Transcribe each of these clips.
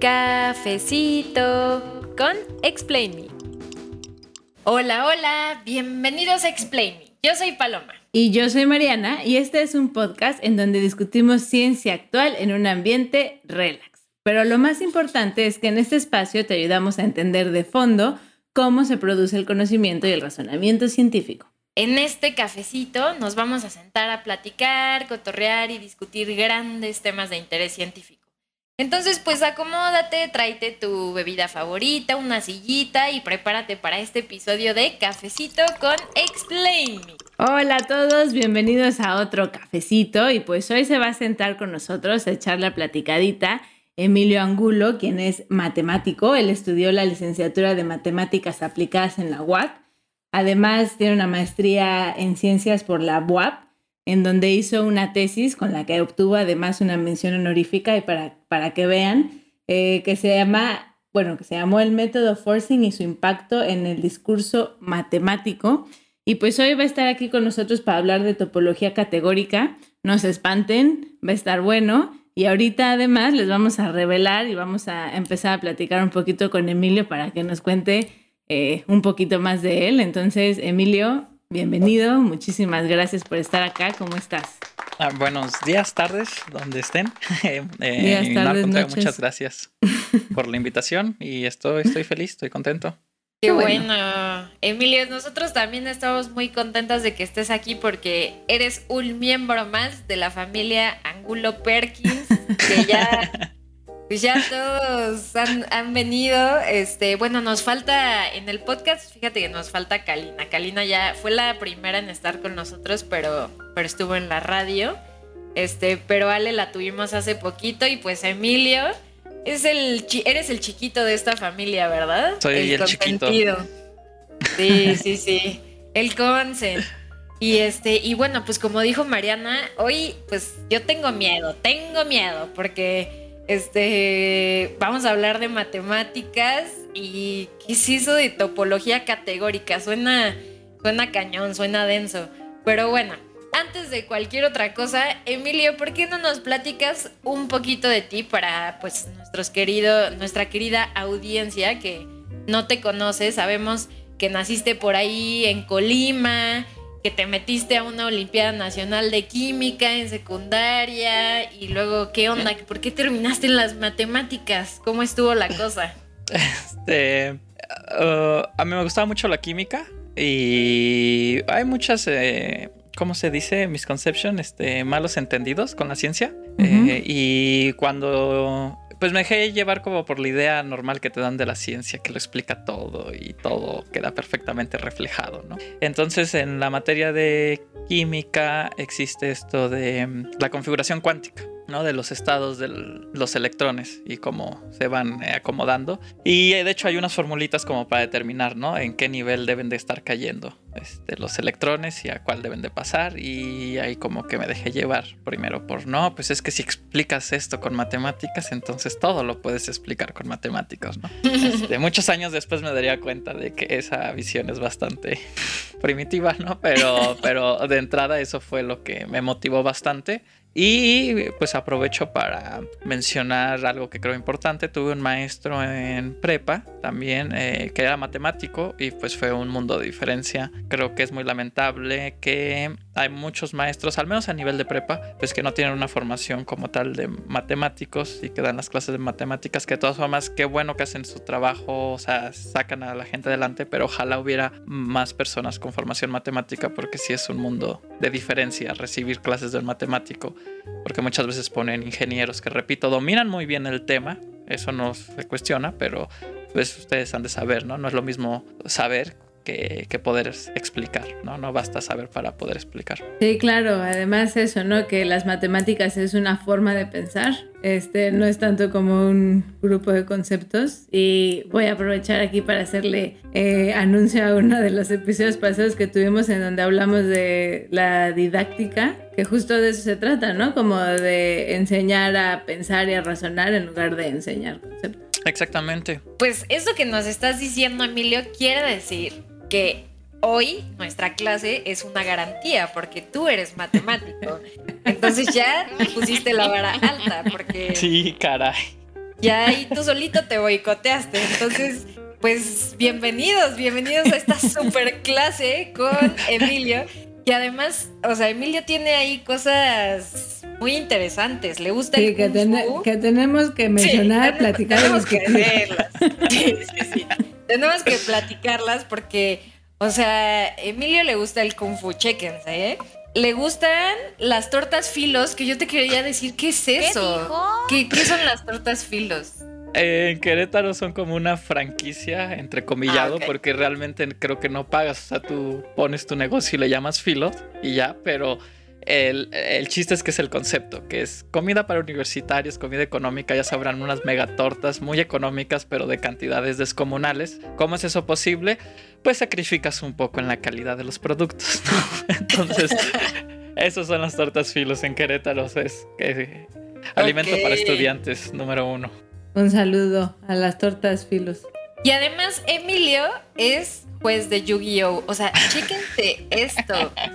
Cafecito con Explain Me. Hola, hola, bienvenidos a Explain Me. Yo soy Paloma. Y yo soy Mariana y este es un podcast en donde discutimos ciencia actual en un ambiente relax. Pero lo más importante es que en este espacio te ayudamos a entender de fondo cómo se produce el conocimiento y el razonamiento científico. En este cafecito nos vamos a sentar a platicar, cotorrear y discutir grandes temas de interés científico. Entonces, pues acomódate, tráete tu bebida favorita, una sillita y prepárate para este episodio de Cafecito con Explain. Me. Hola a todos, bienvenidos a otro cafecito y pues hoy se va a sentar con nosotros a echar la platicadita Emilio Angulo, quien es matemático, él estudió la licenciatura de matemáticas aplicadas en la UAC Además, tiene una maestría en ciencias por la UAP, en donde hizo una tesis con la que obtuvo además una mención honorífica y para, para que vean, eh, que se llama, bueno, que se llamó el método Forcing y su impacto en el discurso matemático. Y pues hoy va a estar aquí con nosotros para hablar de topología categórica. No se espanten, va a estar bueno. Y ahorita además les vamos a revelar y vamos a empezar a platicar un poquito con Emilio para que nos cuente eh, un poquito más de él. Entonces, Emilio, bienvenido. Muchísimas gracias por estar acá. ¿Cómo estás? Ah, buenos días, tardes, donde estén. Eh, días, tardes, Muchas gracias por la invitación y estoy, estoy feliz, estoy contento. Qué bueno. Emilio, nosotros también estamos muy contentas de que estés aquí porque eres un miembro más de la familia Angulo Perkins, que ya Pues ya todos han, venido. Este, bueno, nos falta en el podcast, fíjate que nos falta Kalina. Kalina ya fue la primera en estar con nosotros, pero, pero estuvo en la radio. Este, pero Ale la tuvimos hace poquito y pues Emilio es el eres el chiquito de esta familia, ¿verdad? Soy el, chiquito. Sí, sí, sí. El consen. Y este, y bueno, pues como dijo Mariana, hoy pues yo tengo miedo, tengo miedo porque este, vamos a hablar de matemáticas y ¿qué es eso de topología categórica? Suena, suena cañón, suena denso. Pero bueno, antes de cualquier otra cosa, Emilio, ¿por qué no nos platicas un poquito de ti para pues nuestros queridos, nuestra querida audiencia que no te conoce? Sabemos que naciste por ahí en Colima, que te metiste a una Olimpiada Nacional de Química en secundaria y luego, ¿qué onda? ¿Por qué terminaste en las matemáticas? ¿Cómo estuvo la cosa? Este, uh, a mí me gustaba mucho la química y hay muchas, eh, ¿cómo se dice? Misconception, este, malos entendidos con la ciencia. Eh, y cuando pues me dejé llevar como por la idea normal que te dan de la ciencia, que lo explica todo y todo queda perfectamente reflejado, ¿no? Entonces en la materia de química existe esto de mm, la configuración cuántica. ¿No? de los estados de los electrones y cómo se van eh, acomodando. Y eh, de hecho hay unas formulitas como para determinar ¿no? en qué nivel deben de estar cayendo este, los electrones y a cuál deben de pasar. Y ahí como que me dejé llevar primero por no, pues es que si explicas esto con matemáticas, entonces todo lo puedes explicar con matemáticas. ¿no? Este, muchos años después me daría cuenta de que esa visión es bastante primitiva, ¿no? Pero, pero de entrada eso fue lo que me motivó bastante. Y pues aprovecho para mencionar algo que creo importante. Tuve un maestro en prepa también eh, que era matemático y pues fue un mundo de diferencia. Creo que es muy lamentable que hay muchos maestros, al menos a nivel de prepa, pues que no tienen una formación como tal de matemáticos y que dan las clases de matemáticas, que de todas formas, qué bueno que hacen su trabajo, o sea, sacan a la gente adelante, pero ojalá hubiera más personas con formación matemática porque sí es un mundo de diferencia recibir clases de un matemático porque muchas veces ponen ingenieros que, repito, dominan muy bien el tema, eso no se cuestiona, pero pues ustedes han de saber, ¿no? No es lo mismo saber que, poder explicar, ¿no? No basta saber para poder explicar. Sí, claro, además eso, ¿no? Que las matemáticas es una forma de pensar, este, no es tanto como un grupo de conceptos y voy a aprovechar aquí para hacerle eh, anuncio a uno de los episodios pasados que tuvimos en donde hablamos de la didáctica, que justo de eso se trata, ¿no? Como de enseñar a pensar y a razonar en lugar de enseñar conceptos. Exactamente. Pues eso que nos estás diciendo, Emilio, quiere decir que hoy nuestra clase es una garantía porque tú eres matemático. Entonces ya pusiste la vara alta porque... Sí, caray. ya ahí tú solito te boicoteaste. Entonces, pues bienvenidos, bienvenidos a esta super clase con Emilio. Y además, o sea, Emilio tiene ahí cosas muy interesantes. Le gusta el que, que tenemos que mencionar, platicar. Tenemos que verlas. Sí, sí, sí. Tenemos que platicarlas porque, o sea, Emilio le gusta el Kung Fu, chéquense, ¿eh? Le gustan las tortas filos, que yo te quería decir, ¿qué es eso? ¿Qué, ¿Qué, son las tortas filos? en Querétaro son como una franquicia, entrecomillado, ah, porque realmente creo que no pagas. O sea, tú pones tu negocio y le llamas filo y ya, pero el, chiste es que es el concepto, que es comida para universitarios, comida económica, ya sabrán, unas mega tortas muy económicas, pero de cantidades descomunales. ¿Cómo es eso posible? Pues sacrificas un poco en la calidad de los productos. Entonces, esos son las tortas filos en Querétaro. Es que, alimento para estudiantes, número uno. Un saludo a las tortas filos. Y además, Emilio es juez de Yu-Gi-Oh! O sea, chéquense esto.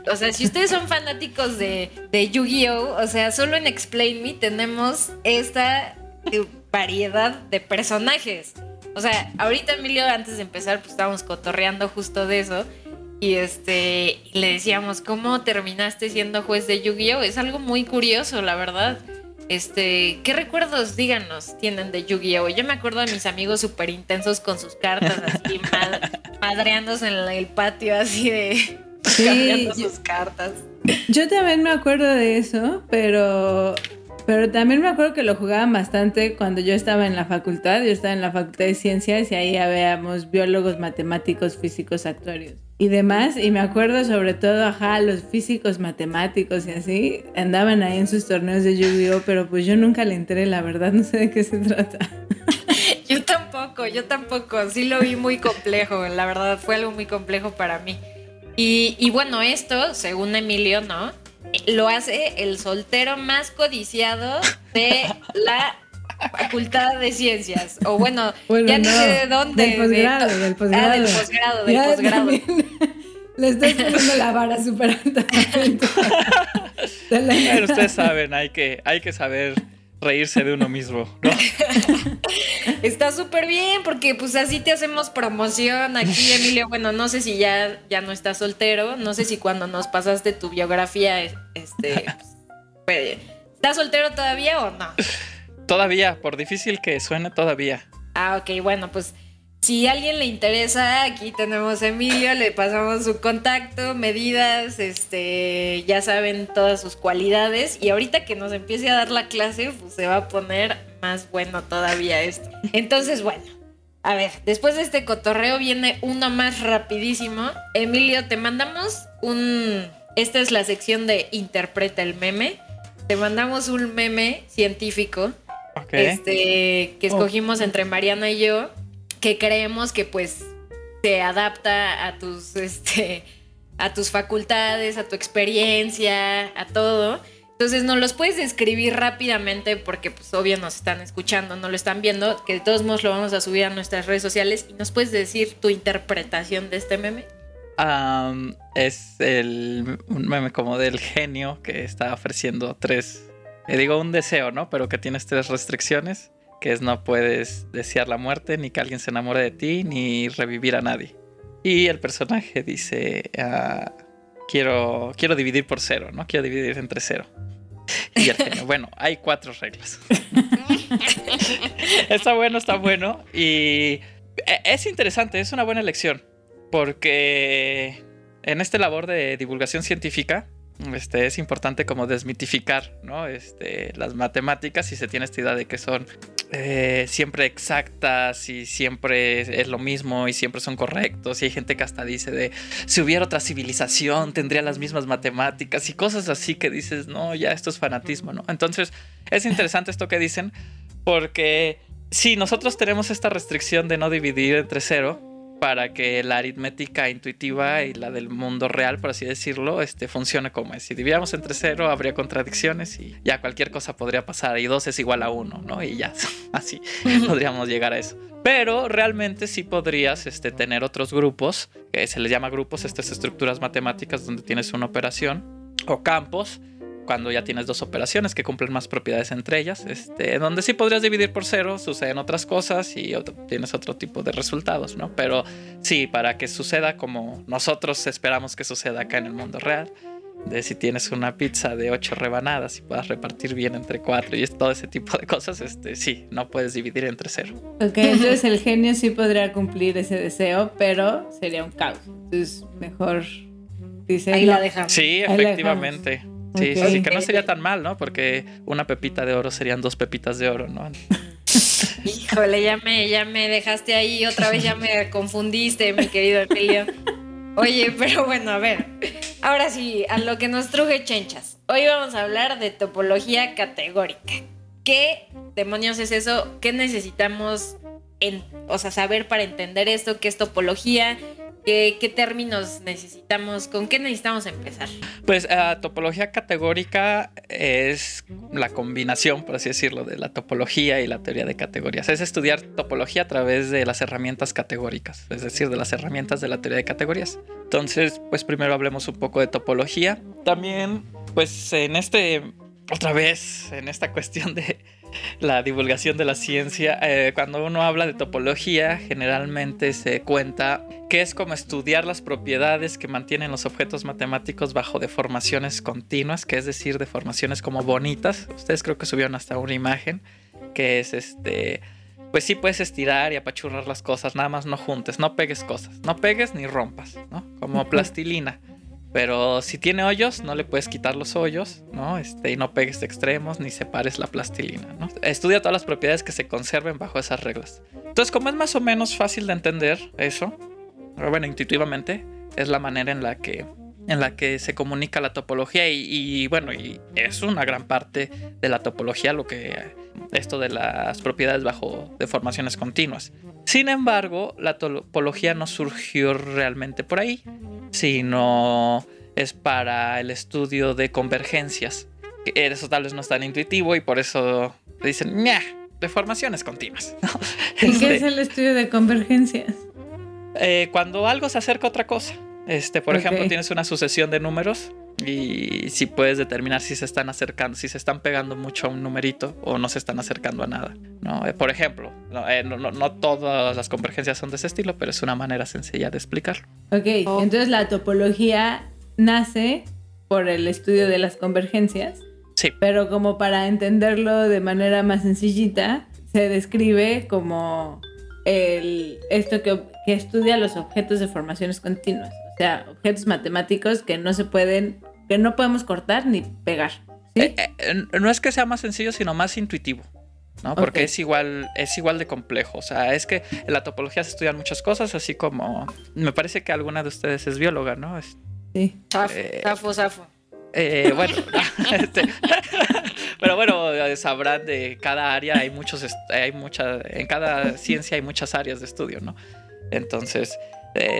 O sea, si ustedes son fanáticos de, de Yu-Gi-Oh! O sea, solo en Explain Me tenemos esta eh, variedad de personajes. O sea, ahorita Emilio, antes de empezar, pues estábamos cotorreando justo de eso. Y este, le decíamos, ¿cómo terminaste siendo juez de Yu-Gi-Oh? Es algo muy curioso, la verdad. Este, ¿qué recuerdos, díganos, tienen de Yu-Gi-Oh? Yo me acuerdo de mis amigos súper intensos con sus cartas así, madreándose en el patio así de sí, sus cartas. Yo también me acuerdo de eso, pero pero también me acuerdo que lo jugaban bastante cuando yo estaba en la facultad. Yo estaba en la facultad de ciencias y ahí habíamos biólogos, matemáticos, físicos, actuarios y demás. Y me acuerdo sobre todo, ajá, los físicos, matemáticos y así andaban ahí en sus torneos de Yu-Gi-Oh! Pero pues yo nunca le entré, la verdad, no sé de qué se trata. yo tampoco, yo tampoco. Sí lo vi muy complejo, la verdad, fue algo muy complejo para mí. Y, y bueno, esto, según Emilio, ¿no? lo hace el soltero más codiciado de la Facultad de Ciencias. O bueno, ya no, sé de dónde. Del posgrado, del posgrado. Ah, del posgrado, del posgrado. Le estoy poniendo la vara súper alta. Pero ustedes saben, hay que, hay que saber reírse de uno mismo, ¿no? Está súper bien, porque pues así te hacemos promoción aquí, Emilio. Bueno, no sé si ya, ya no estás soltero, no sé si cuando nos pasaste tu biografía, este, pues, ¿estás soltero todavía o no? Todavía, por difícil que suene, todavía. Ah, ok, bueno, pues si a alguien le interesa, aquí tenemos a Emilio, le pasamos su contacto, medidas, este, ya saben todas sus cualidades y ahorita que nos empiece a dar la clase, pues se va a poner más bueno todavía esto. Entonces, bueno, a ver, después de este cotorreo viene uno más rapidísimo. Emilio, te mandamos un esta es la sección de interpreta el meme. Te mandamos un meme científico. Este que escogimos entre Mariana y yo que creemos que pues se adapta a tus, este, a tus facultades, a tu experiencia, a todo. Entonces nos los puedes describir rápidamente porque pues obvio nos están escuchando, no lo están viendo, que de todos modos lo vamos a subir a nuestras redes sociales y nos puedes decir tu interpretación de este meme. es el, un meme como del genio que está ofreciendo tres, eh, digo un deseo, ¿no? Pero que tienes tres restricciones que es no puedes desear la muerte, ni que alguien se enamore de ti, ni revivir a nadie. Y el personaje dice, ah, quiero, quiero dividir por cero, ¿no? Quiero dividir entre cero. Y el genio, bueno, hay cuatro reglas. está bueno, está bueno. Y e, es interesante, es una buena elección. Porque en esta labor de divulgación científica, este, es importante como desmitificar ¿no? este, las matemáticas y se tiene esta idea de que son eh, siempre exactas y siempre es lo mismo y siempre son correctos y hay gente que hasta dice de si hubiera otra civilización tendría las mismas matemáticas y cosas así que dices no ya esto es fanatismo no entonces es interesante esto que dicen porque si nosotros tenemos esta restricción de no dividir entre cero para que la aritmética intuitiva y la del mundo real, por así decirlo, este, funcione como es. Si dividiéramos entre cero, habría contradicciones y ya cualquier cosa podría pasar. Y dos es igual a uno, ¿no? Y ya, así podríamos llegar a eso. Pero realmente sí podrías este, tener otros grupos, que se les llama grupos, estas estructuras matemáticas donde tienes una operación, o campos, cuando ya tienes dos operaciones que cumplen más propiedades entre ellas, este, donde sí podrías dividir por cero, suceden otras cosas y tienes otro tipo de resultados, ¿no? Pero sí, para que suceda como nosotros esperamos que suceda acá en el mundo real, de si tienes una pizza de ocho rebanadas y puedas repartir bien entre cuatro y es todo ese tipo de cosas, este, sí, no puedes dividir entre cero. Ok, entonces el genio sí podría cumplir ese deseo, pero sería un caos. Entonces, mejor dice... Ahí la dejamos. Sí, efectivamente. Sí, sí, sí, que no sería tan mal, ¿no? Porque una pepita de oro serían dos pepitas de oro, ¿no? Híjole, ya me, ya me dejaste ahí, otra vez ya me confundiste, mi querido Emilio. Oye, pero bueno, a ver. Ahora sí, a lo que nos truje chenchas. Hoy vamos a hablar de topología categórica. ¿Qué demonios es eso? ¿Qué necesitamos en, o sea, saber para entender esto? ¿Qué es topología? ¿Qué, términos necesitamos? ¿Con qué necesitamos empezar? Pues uh, topología categórica es la combinación, por así decirlo, de la topología y la teoría de categorías. Es estudiar topología a través de las herramientas categóricas, es decir, de las herramientas de la teoría de categorías. Entonces, pues primero hablemos un poco de topología. También, pues en este, otra vez, en esta cuestión de la divulgación de la ciencia. Eh, cuando uno habla de topología, generalmente se cuenta que es como estudiar las propiedades que mantienen los objetos matemáticos bajo deformaciones continuas, que es decir, deformaciones como bonitas. Ustedes creo que subieron hasta una imagen que es este. Pues sí puedes estirar y apachurrar las cosas, nada más no juntes, no pegues cosas, no pegues ni rompas, ¿no? Como plastilina. Pero si tiene hoyos, no le puedes quitar los hoyos, ¿no? Este, y no pegues extremos ni separes la plastilina, ¿no? Estudia todas las propiedades que se conserven bajo esas reglas. Entonces, como es más o menos fácil de entender eso, bueno, intuitivamente, es la manera en la que, en la que se comunica la topología y, y bueno, y es una gran parte de la topología lo que esto de las propiedades bajo deformaciones continuas. Sin embargo, la topología no surgió realmente por ahí, sino es para el estudio de convergencias. Eso tal vez no es tan intuitivo y por eso dicen, ¡Nah! deformaciones continuas. ¿Y qué es este el estudio de convergencias? Eh, cuando algo se acerca a otra cosa. Este, por ejemplo, tienes una sucesión de números y si puedes determinar si se están acercando, si se están pegando mucho a un numerito o no se están acercando a nada. ¿no? Eh, por ejemplo, eh, no, todas las convergencias son de ese estilo, pero es una manera sencilla de explicarlo. Ok, oh. entonces la topología nace por el estudio de las convergencias. Sí. Pero como para entenderlo de manera más sencillita, se describe como el, esto que, que estudia los objetos de formaciones continuas. O sea, objetos matemáticos que no se pueden que no podemos cortar ni pegar. Eh, eh, no es que sea más sencillo, sino más intuitivo. ¿no? Porque es igual, es igual de complejo. O sea, es que en la topología se estudian muchas cosas, así como. Me parece que alguna de ustedes es bióloga, ¿no? sí. Zafo, zafo. Eh, bueno, este, pero bueno, sabrán de cada área hay muchos, hay mucha, en cada ciencia hay muchas áreas de estudio, ¿no? Entonces,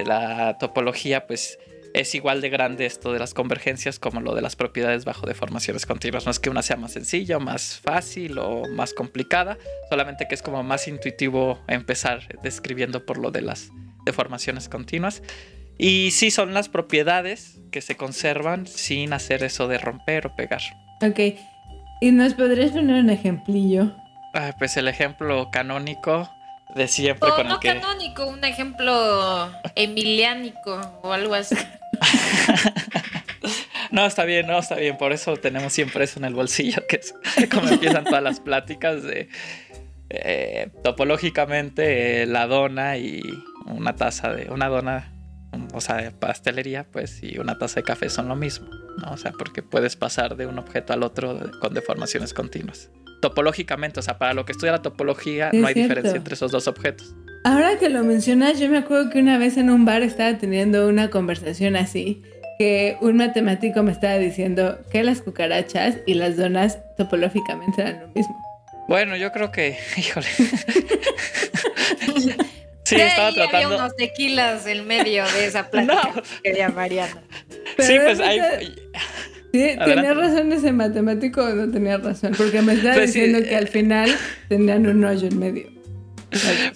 la topología, pues es igual de grande esto de las convergencias como lo de las propiedades bajo deformaciones continuas. No es que una sea más sencilla, más fácil o más complicada, solamente que es como más intuitivo empezar describiendo por lo de las deformaciones continuas. Y sí son las propiedades que se conservan sin hacer eso de romper o pegar. Ok. ¿Y nos podrías poner un ejemplillo? Ah, pues el ejemplo canónico de siempre o con no el que... canónico, un ejemplo emiliánico o algo así. no, está bien, no, está bien. Por eso tenemos siempre eso en el bolsillo, que es como empiezan todas las pláticas de eh, topológicamente la dona y una taza de una dona, o sea, de pastelería, pues y una taza de café son lo mismo, ¿no? O sea, porque puedes pasar de un objeto al otro con deformaciones continuas. Topológicamente, o sea, para lo que estudia la topología, no hay diferencia entre esos dos objetos. Ahora que lo mencionas, yo me acuerdo que una vez en un bar estaba teniendo una conversación así, que un matemático me estaba diciendo que las cucarachas y las donas topológicamente eran lo mismo. Bueno, yo creo que, híjole. sí, estaba tratando. Había unos tequilas en medio de esa plática no. que quería Mariana. sí, pues hay. ¿Tenía razón ese matemático o no tenía razón? Porque me estaba pues diciendo que al final tenían un hoyo en medio.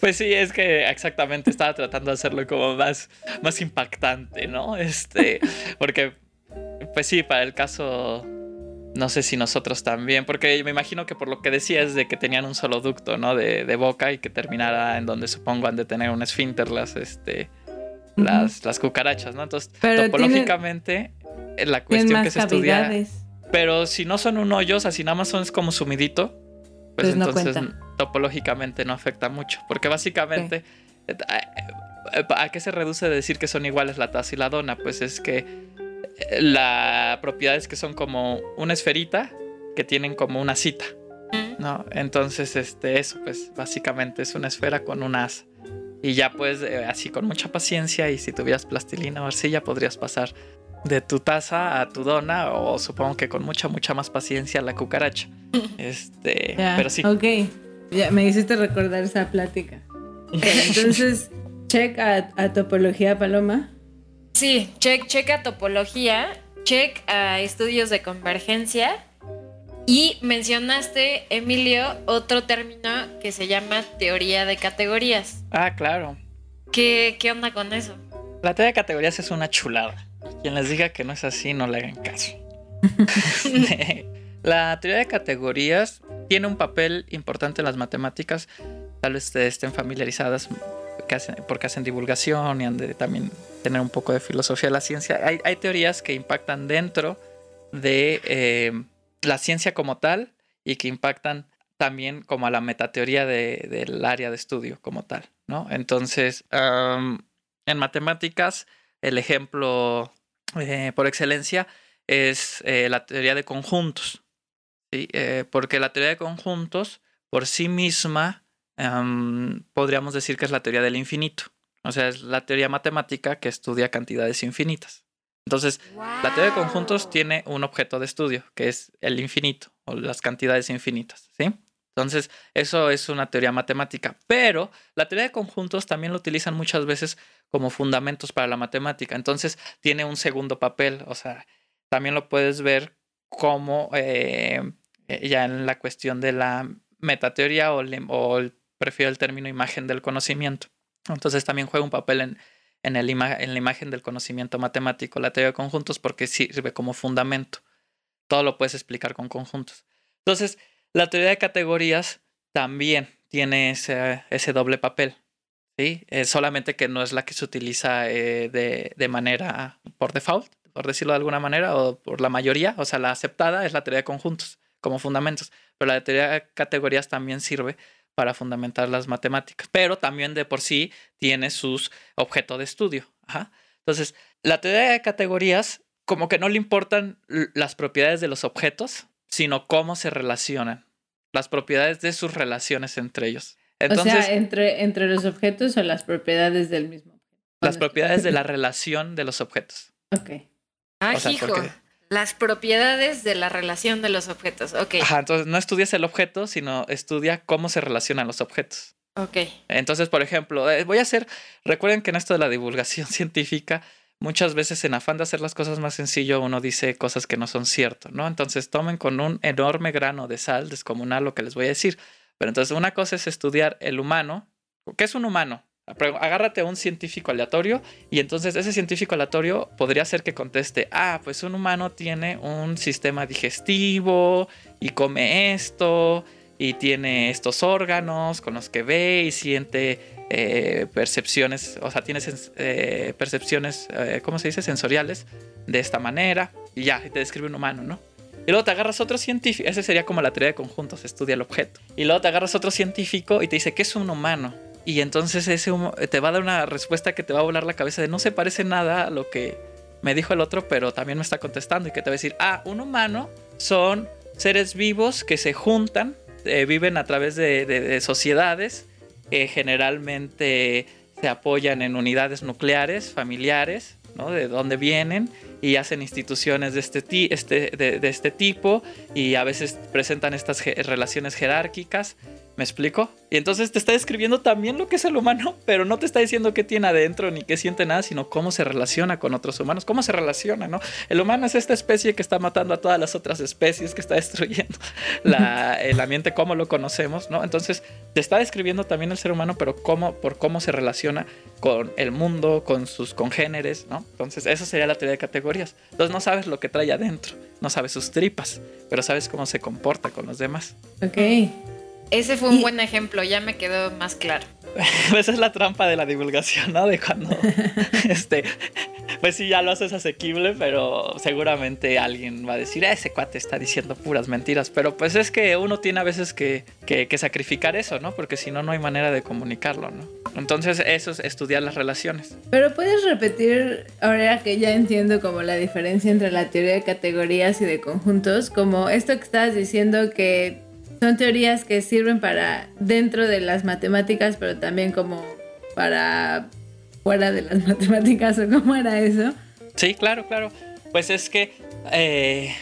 Pues sí, es que exactamente estaba tratando de hacerlo como más, más impactante, ¿no? Este, porque, pues sí, para el caso no sé si nosotros también, porque me imagino que por lo que decías de que tenían un solo ducto, ¿no? De, de boca y que terminara en donde supongo han de tener un esfínter las, este, las, las cucarachas, ¿no? Entonces, topológicamente, la cuestión que se estudia... Pero si no son un hoyo, o sea, si nada más son es como sumidito, pues, pues entonces topológicamente no afecta mucho, porque básicamente... Eh, eh, ¿A qué se reduce de decir que son iguales la taza y la dona? Pues es que la propiedad es que son como una esferita que tienen como una cita. ¿no? Entonces, este, eso, pues básicamente es una esfera con un as. Y ya pues, así con mucha paciencia, y si tuvieras plastilina o arcilla, podrías pasar de tu taza a tu dona, o supongo que con mucha, mucha más paciencia la cucaracha. Este, pero sí. Ok, ya me hiciste recordar esa plática. Entonces, check a topología paloma. Sí, check, check a topología, check a estudios de convergencia. Y mencionaste, Emilio, otro término que se llama teoría de categorías. Ah, claro. ¿Qué, qué onda con eso? La teoría de categorías es una chulada. Quien les diga que no es así, no le hagan caso. la teoría de categorías tiene un papel importante en las matemáticas. Tal vez estén familiarizadas porque hacen divulgación y han de también tener un poco de filosofía de la ciencia. Hay, teorías que impactan dentro de eh, la ciencia como tal y que impactan también como a la metateoría del área de estudio como tal, ¿no? Entonces, en matemáticas, el ejemplo eh, por excelencia es eh, la teoría de conjuntos, ¿sí? porque la teoría de conjuntos por sí misma podríamos decir que es la teoría del infinito. O sea, es la teoría matemática que estudia cantidades infinitas. Entonces, la teoría de conjuntos tiene un objeto de estudio, que es el infinito o las cantidades infinitas, ¿sí? Entonces, eso es una teoría matemática. Pero la teoría de conjuntos también lo utilizan muchas veces como fundamentos para la matemática. Entonces, tiene un segundo papel. O sea, también lo puedes ver como eh, ya en la cuestión de la metateoría o, o el prefiero el término imagen del conocimiento. Entonces también juega un papel en, en la imagen del conocimiento matemático, la teoría de conjuntos, porque sirve como fundamento. Todo lo puedes explicar con conjuntos. Entonces, la teoría de categorías también tiene ese, ese doble papel. ¿Sí? solamente que no es la que se utiliza eh, de, de, manera por default, por decirlo de alguna manera, o por la mayoría. O sea, la aceptada es la teoría de conjuntos como fundamentos. Pero la teoría de categorías también sirve para fundamentar las matemáticas, pero también de por sí tiene sus objetos de estudio. Entonces, la teoría de categorías, como que no le importan las propiedades de los objetos, sino cómo se relacionan, las propiedades de sus relaciones entre ellos. Entonces, o sea, entre, entre los objetos o las propiedades del mismo objeto. Las propiedades de la relación de los objetos. Ok. Ah, hijo. Las propiedades de la relación de los objetos. Ok. Ajá, entonces no estudias el objeto, sino estudia cómo se relacionan los objetos. Ok. Entonces, por ejemplo, eh, voy a hacer. Recuerden que en esto de la divulgación científica, muchas veces en afán de hacer las cosas más sencillo, uno dice cosas que no son ciertas, ¿no? Entonces, tomen con un enorme grano de sal descomunal lo que les voy a decir. Pero entonces, una cosa es estudiar el humano. ¿Qué es un humano? agárrate a un científico aleatorio y entonces ese científico aleatorio podría ser que conteste, ah, pues un humano tiene un sistema digestivo y come esto y tiene estos órganos con los que ve y siente eh, percepciones, o sea, tiene eh, percepciones, eh, ¿cómo se dice? Sensoriales de esta manera y ya, te describe un humano, ¿no? Y luego te agarras otro científico, ese sería como la teoría de conjuntos, estudia el objeto. Y luego te agarras otro científico y te dice, ¿qué es un humano? Y entonces ese te va a dar una respuesta que te va a volar la cabeza de no se parece nada a lo que me dijo el otro, pero también me está contestando y que te va a decir, ah, un humano son seres vivos que se juntan, eh, viven a través de, sociedades, que generalmente se apoyan en unidades nucleares, familiares, De dónde vienen y hacen instituciones de este, este, de este tipo y a veces presentan estas relaciones jerárquicas ¿Me explico? Y entonces te está describiendo también lo que es el humano, pero no te está diciendo qué tiene adentro ni qué siente nada, sino cómo se relaciona con otros humanos, cómo se relaciona, ¿no? El humano es esta especie que está matando a todas las otras especies, que está destruyendo el ambiente como lo conocemos, ¿no? Entonces te está describiendo también el ser humano, pero cómo, por cómo se relaciona con el mundo, con sus congéneres, ¿no? Entonces esa sería la teoría de categorías. Entonces no sabes lo que trae adentro. no sabes sus tripas, pero sabes cómo se comporta con los demás. Ok. Ese fue un buen ejemplo, ya me quedó más claro. Esa es la trampa de la divulgación, ¿no? De cuando, este, pues sí, ya lo haces asequible, pero seguramente alguien va a decir, ah, ese cuate está diciendo puras mentiras. Pero pues es que uno tiene a veces que, que, que sacrificar eso, ¿no? Porque si no, no hay manera de comunicarlo, ¿no? Entonces eso es estudiar las relaciones. Pero puedes repetir, ahora que ya entiendo como la diferencia entre la teoría de categorías y de conjuntos, como esto que estabas diciendo que son teorías que sirven para dentro de las matemáticas, pero también como para fuera de las matemáticas o cómo era eso. Sí, claro, claro. Pues es que eh,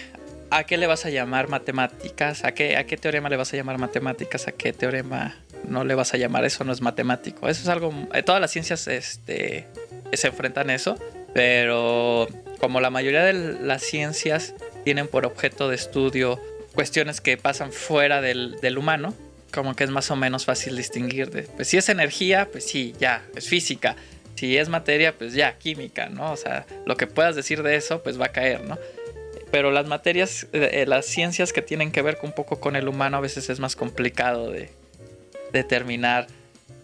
¿a qué le vas a llamar matemáticas? ¿A qué, ¿A qué teorema le vas a llamar matemáticas? ¿A qué teorema no le vas a llamar? Eso no es matemático. Eso es algo... eh, todas las ciencias este, se enfrentan a eso, pero como la mayoría de las ciencias tienen por objeto de estudio cuestiones que pasan fuera del, del humano, como que es más o menos fácil distinguir de, pues si es energía, pues sí, ya, es física. Si es materia, pues ya, química, ¿no? O sea, lo que puedas decir de eso, pues va a caer, ¿no? Pero las materias, eh, las ciencias que tienen que ver un poco con el humano, a veces es más complicado de determinar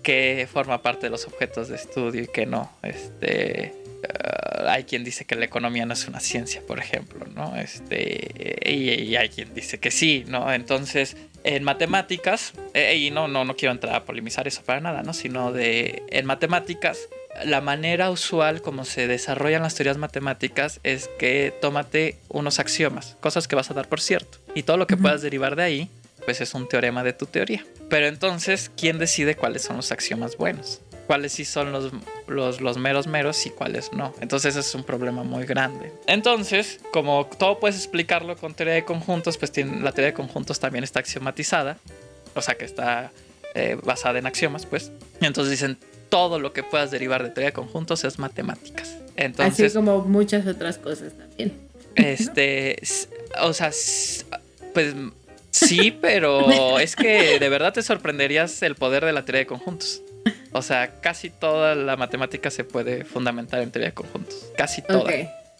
qué forma parte de los objetos de estudio y qué no. Este, uh, hay quien dice que la economía no es una ciencia, por ejemplo, ¿no? Este, y, y hay quien dice que sí, ¿no? Entonces, en matemáticas, eh, y no, no, no quiero entrar a polemizar eso para nada, ¿no? Sino de, en matemáticas, la manera usual como se desarrollan las teorías matemáticas es que tómate unos axiomas, cosas que vas a dar por cierto, y todo lo que Ujú. puedas derivar de ahí, pues es un teorema de tu teoría. Pero entonces, ¿quién decide cuáles son los axiomas buenos? Cuáles sí son los, los, los meros meros y cuáles no. Entonces ese es un problema muy grande. Entonces, como todo puedes explicarlo con teoría de conjuntos, pues tiene- la teoría de conjuntos también está axiomatizada, o sea que está eh, basada en axiomas, pues. Y entonces dicen, todo lo que puedas derivar de teoría de conjuntos es matemáticas. Así como muchas otras cosas también. este, o sea, pues sí, pero es que de verdad te sorprenderías el poder de la teoría de conjuntos. O sea, casi toda la matemática se puede fundamentar en teoría de conjuntos. Casi toda.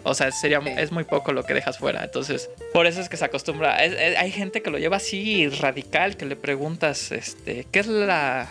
O sea, sería, es muy poco lo que dejas fuera. Entonces, por eso es que se acostumbra. es- es- hay gente que lo lleva así radical, que le preguntas, este, ¿qué es la,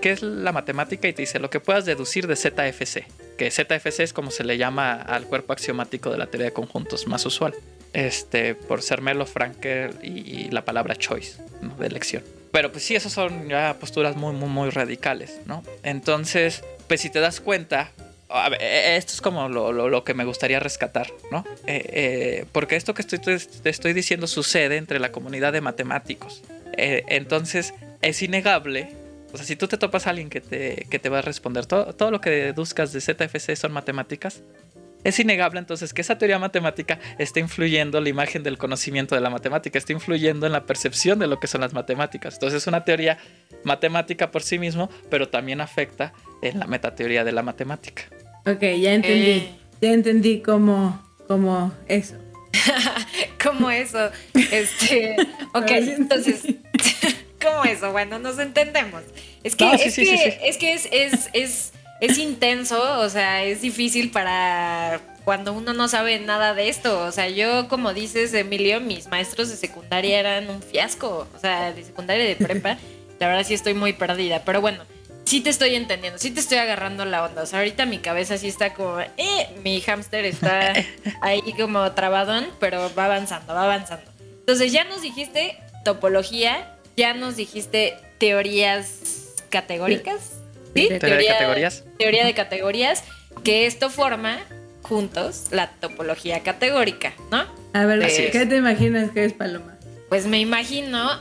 qué es la matemática? Y te dice lo que puedas deducir de ZFC. Que ZFC es como se le llama al cuerpo axiomático de la teoría de conjuntos más usual. Este, por ser Melo Frankel y, y la palabra choice, ¿no? de elección. Pero pues sí, esas son ya posturas muy, muy, radicales, ¿no? Entonces, pues si te das cuenta, a ver, eh, esto es como lo, lo- lo que me gustaría rescatar, ¿no? Eh, eh, porque esto que estoy, te estoy diciendo sucede entre la comunidad de matemáticos. Eh, entonces, es innegable. O sea, si tú te topas a alguien que te, que te va a responder todo, todo lo que deduzcas de ZFC son matemáticas, es innegable entonces que esa teoría matemática está influyendo la imagen del conocimiento de la matemática, está influyendo en la percepción de lo que son las matemáticas. Entonces es una teoría matemática por sí mismo, pero también afecta en la metateoría de la matemática. Ok, ya entendí. Eh. Ya entendí cómo, cómo eso. ¿Cómo eso? Este, ok, entonces, ¿cómo eso? Bueno, nos entendemos. Es que, No, sí, es, sí, que sí, sí. es que es, es, es, es intenso, o sea, es difícil para cuando uno no sabe nada de esto. O sea, yo, como dices, Emilio, mis maestros de secundaria eran un fiasco. O sea, de secundaria y de prepa, la verdad sí estoy muy perdida. Pero bueno, sí te estoy entendiendo, sí te estoy agarrando la onda. O sea, ahorita mi cabeza sí está como, eh, mi hámster está ahí como trabadón, pero va avanzando, va avanzando. Entonces ya nos dijiste topología, ya nos dijiste teorías categóricas. ¿Sí? Teoría de categorías. Teoría de categorías, que esto forma juntos la topología categórica, ¿no? A ver, Así ¿qué es. te imaginas que es Paloma? Pues me imagino,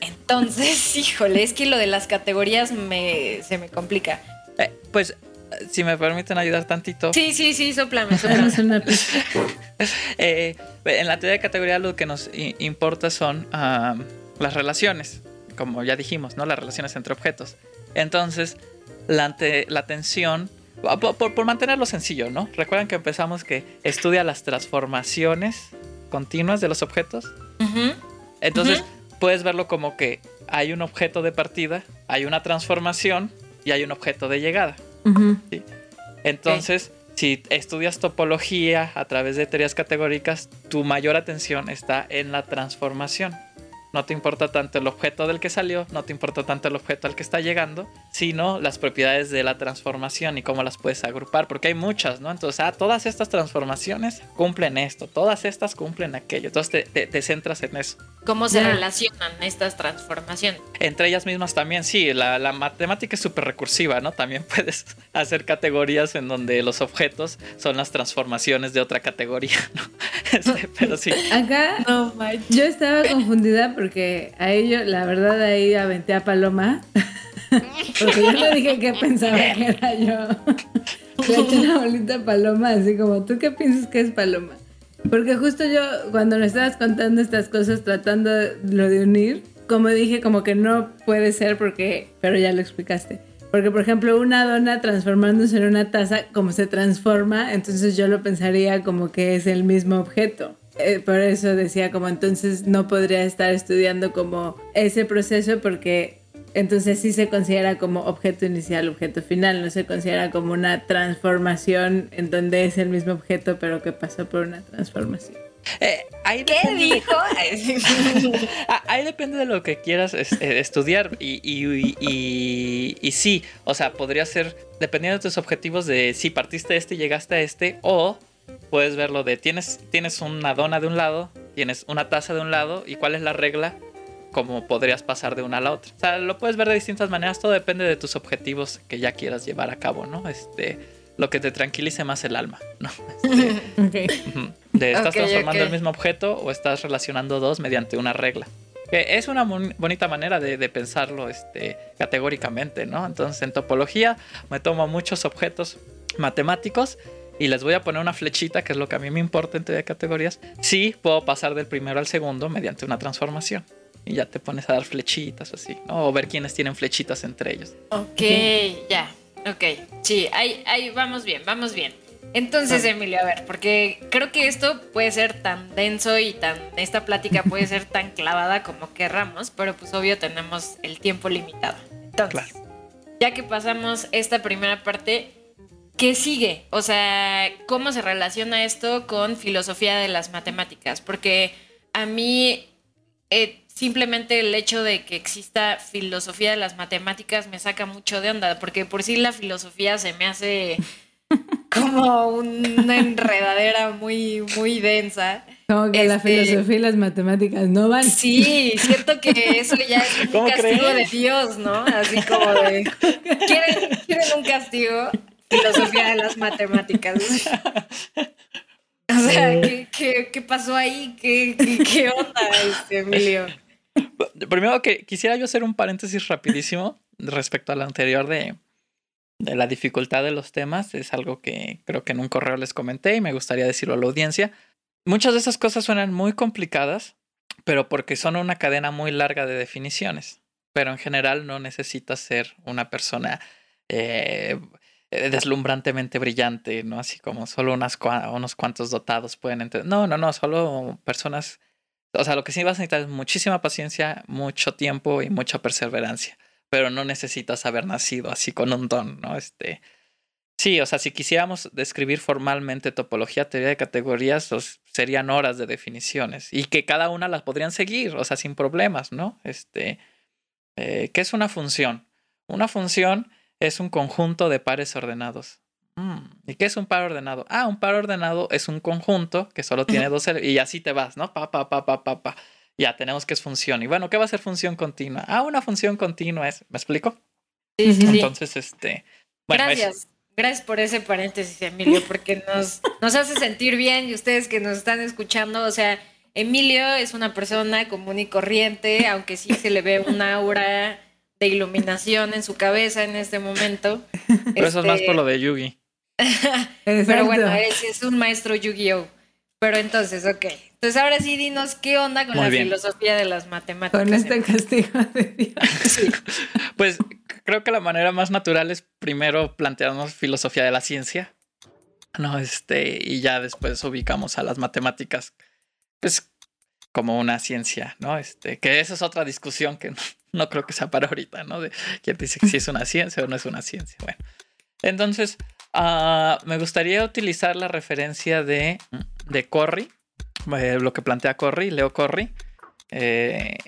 entonces, híjole, es que lo de las categorías me, se me complica. Eh, pues, si me permiten ayudar tantito, Sí, sí, sí, soplame, soplame. Eh, en la teoría de categoría lo que nos i- importa son ah, las relaciones, como ya dijimos, ¿no? Las relaciones entre objetos. Entonces, la, ante- la tensión, por, por- por mantenerlo sencillo, ¿no? Recuerdan que empezamos que estudia las transformaciones continuas de los objetos. Entonces, puedes verlo como que hay un objeto de partida, hay una transformación y hay un objeto de llegada. Entonces, si estudias topología a través de teorías categóricas, tu mayor atención está en la transformación. No te importa tanto el objeto del que salió, no te importa tanto el objeto al que está llegando, sino las propiedades de la transformación y cómo las puedes agrupar, porque hay muchas, ¿no? Entonces, ah, todas estas transformaciones cumplen esto, todas estas cumplen aquello. Entonces te, centras en eso. ¿Cómo se relacionan estas transformaciones? Entre ellas mismas también, sí, la, la matemática es súper recursiva, ¿no? También puedes hacer categorías en donde los objetos son las transformaciones de otra categoría, ¿no? Este, pero sí. Acá no, yo estaba confundida porque a ello, la verdad, ahí aventé a Paloma. porque yo le dije que pensaba que era yo. Le eché una bolita Paloma, así como, ¿tú qué piensas que es Paloma? Porque justo yo, cuando me estabas contando estas cosas, tratando lo de unir, como dije, como que no puede ser porque, pero ya lo explicaste. Porque, por ejemplo, una dona transformándose en una taza, como se transforma, entonces yo lo pensaría como que es el mismo objeto. Eh, por eso decía como entonces no podría estar estudiando como ese proceso porque entonces sí se considera como objeto inicial, objeto final, no se considera como una transformación en donde es el mismo objeto pero que pasó por una transformación. Eh, ¿Qué dijo? Ah, ahí depende de lo que quieras eh, estudiar y, y, sí, o sea, podría ser, dependiendo de tus objetivos, de si partiste de este y llegaste a este, o puedes verlo de tienes, tienes una dona de un lado, tienes una taza de un lado y cuál es la regla, cómo podrías pasar de una a la otra. O sea, lo puedes ver de distintas maneras, todo depende de tus objetivos que ya quieras llevar a cabo, ¿no? Este, lo que te tranquilice más el alma, ¿no? Este, de estás transformando el mismo objeto o estás relacionando dos mediante una regla. Que es una bonita manera de, de, pensarlo este, categóricamente, ¿no? Entonces en topología me tomo muchos objetos matemáticos y les voy a poner una flechita, que es lo que a mí me importa en teoría de categorías. Sí, puedo pasar del primero al segundo mediante una transformación. Y ya te pones a dar flechitas así, ¿no? O ver quiénes tienen flechitas entre ellos. Ok, ya. Ok, sí, ahí, ahí vamos bien, vamos bien. Entonces, Emilio, a ver, porque creo que esto puede ser tan denso y tan. Esta plática puede ser tan clavada como querramos, pero pues obvio tenemos el tiempo limitado. Entonces, ya que pasamos esta primera parte, ¿Qué sigue? O sea, ¿cómo se relaciona esto con filosofía de las matemáticas? Porque a mí eh, simplemente el hecho de que exista filosofía de las matemáticas me saca mucho de onda, porque por sí la filosofía se me hace como una enredadera muy, muy densa. Como que la este, filosofía y las matemáticas no van. Sí, siento que eso ya es un castigo de Dios, ¿no? Así como de. ¿Quieren un castigo? Filosofía de las matemáticas. O sea, ¿qué, pasó ahí? ¿Qué, qué, onda, este, Emilio? Primero que quisiera yo hacer un paréntesis rapidísimo respecto a lo anterior de, de la dificultad de los temas. Es algo que creo que en un correo les comenté y me gustaría decirlo a la audiencia. Muchas de esas cosas suenan muy complicadas, pero porque son una cadena muy larga de definiciones. Pero en general no necesitas ser una persona eh, deslumbrantemente brillante, ¿no? Así como solo unas unos cuantos dotados pueden entender. No, no, no, solo personas. O sea, lo que sí vas a necesitar es muchísima paciencia, mucho tiempo y mucha perseverancia. Pero no necesitas haber nacido así con un don, ¿no? Este. Sí, o sea, si quisiéramos describir formalmente topología, teoría de categorías, pues, serían horas de definiciones y que cada una las podrían seguir, o sea, sin problemas, ¿no? Este, eh, ¿qué es una función? Una función es un conjunto de pares ordenados. Mm, ¿Y qué es un par ordenado? Ah, un par ordenado es un conjunto que solo tiene dos y así te vas, ¿no? Pa, pa, pa, pa, pa, pa. Ya tenemos que es función. Y bueno, ¿qué va a ser función continua? Ah, una función continua es. ¿Me explico? Sí, sí, Entonces, este. Gracias. Gracias por ese paréntesis, Emilio, porque nos, nos hace sentir bien y ustedes que nos están escuchando, o sea, Emilio es una persona común y corriente, aunque sí se le ve un aura de iluminación en su cabeza en este momento. Pero eso es más por lo de Yugi. Pero bueno, es, es un maestro Yu-Gi-Oh! Pero entonces, ok. Entonces ahora sí dinos qué onda con la filosofía de las matemáticas. Con este castigo de Dios. Pues creo que la manera más natural es primero plantearnos filosofía de la ciencia. No, este, y ya después ubicamos a las matemáticas. Pues como una ciencia, ¿no? Este, que esa es otra discusión que no, creo que sea para ahorita, ¿no? De quién dice si es una ciencia o no es una ciencia. Bueno, entonces, Ah, me gustaría utilizar la referencia de, de Corry, eh, lo que plantea Corry, Leo Corry. Eh,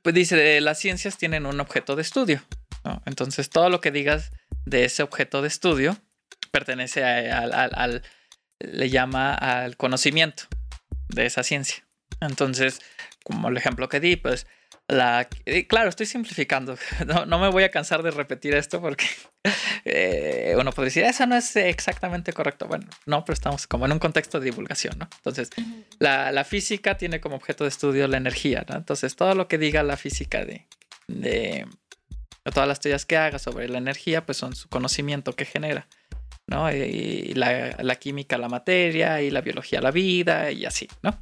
pues dice, las ciencias tienen un objeto de estudio. Entonces, todo lo que digas de ese objeto de estudio pertenece al, le llama al conocimiento de esa ciencia. Entonces, como el ejemplo que di, pues la, claro, estoy simplificando. No, me voy a cansar de repetir esto porque eh, uno puede decir, eso no es exactamente correcto. Bueno, no, pero estamos como en un contexto de divulgación, ¿no? Entonces, la, física tiene como objeto de estudio la energía, ¿no? Entonces, todo lo que diga la física de, de todas las teorías que haga sobre la energía, pues son su conocimiento que genera. ¿no? Y la, la, química, la materia, y la biología, la vida, y así, ¿no?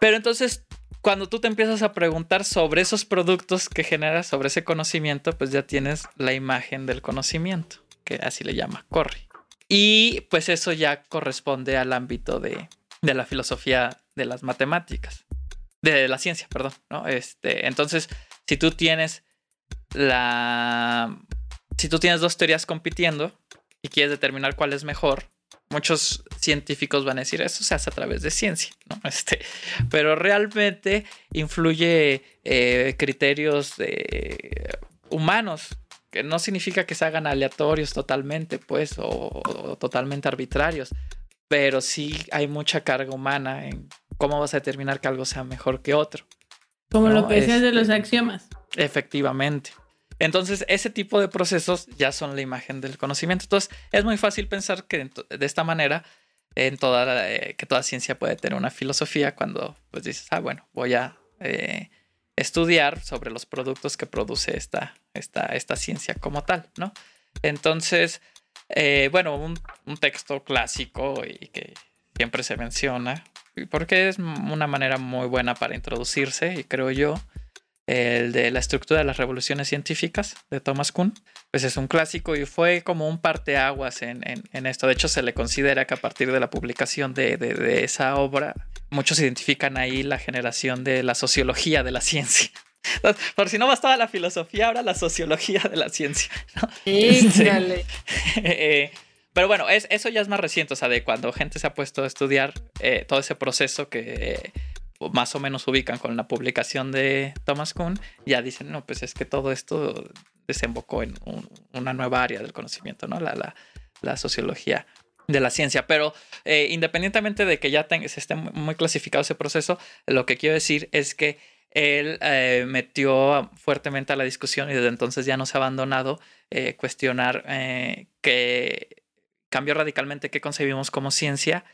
Pero entonces, cuando tú te empiezas a preguntar sobre esos productos que generas, sobre ese conocimiento, pues ya tienes la imagen del conocimiento, que así le llama Corri. Y pues eso ya corresponde al ámbito de, de la filosofía de las matemáticas, de la ciencia, perdón, ¿no? Este, entonces, si tú tienes la... Si tú tienes dos teorías compitiendo y quieres determinar cuál es mejor, muchos científicos van a decir eso se hace a través de ciencia, ¿no? Este, pero realmente influye eh, criterios humanos, que no significa que se hagan aleatorios totalmente, pues, o, totalmente arbitrarios, pero sí hay mucha carga humana en cómo vas a determinar que algo sea mejor que otro. Como lo que decías de los este, axiomas. Efectivamente. Entonces, ese tipo de procesos ya son la imagen del conocimiento. Entonces, es muy fácil pensar que de esta manera, en toda, eh, que toda ciencia puede tener una filosofía cuando pues dices, ah, bueno, voy a eh, estudiar sobre los productos que produce esta, esta, esta ciencia como tal, ¿no? Entonces, eh, bueno, un, un, texto clásico y que siempre se menciona, porque es una manera muy buena para introducirse, y creo yo, el de la estructura de las revoluciones científicas de Thomas Kuhn, pues es un clásico y fue como un parteaguas en, en, esto. De hecho, se le considera que a partir de la publicación de, de, esa obra, muchos identifican ahí la generación de la sociología de la ciencia. Por si no bastaba la filosofía, ahora la sociología de la ciencia. Sí, este, eh, pero bueno, es, eso ya es más reciente, o sea, de cuando gente se ha puesto a estudiar eh, todo ese proceso que más o menos ubican con la publicación de Thomas Kuhn, ya dicen, no, pues es que todo esto desembocó en una nueva área del conocimiento, ¿no? La, la, sociología de la ciencia. Pero eh, independientemente de que ya se esté muy clasificado ese proceso, lo que quiero decir es que él eh, metió fuertemente a la discusión y desde entonces ya no se ha abandonado eh, cuestionar que cambió radicalmente qué concebimos como ciencia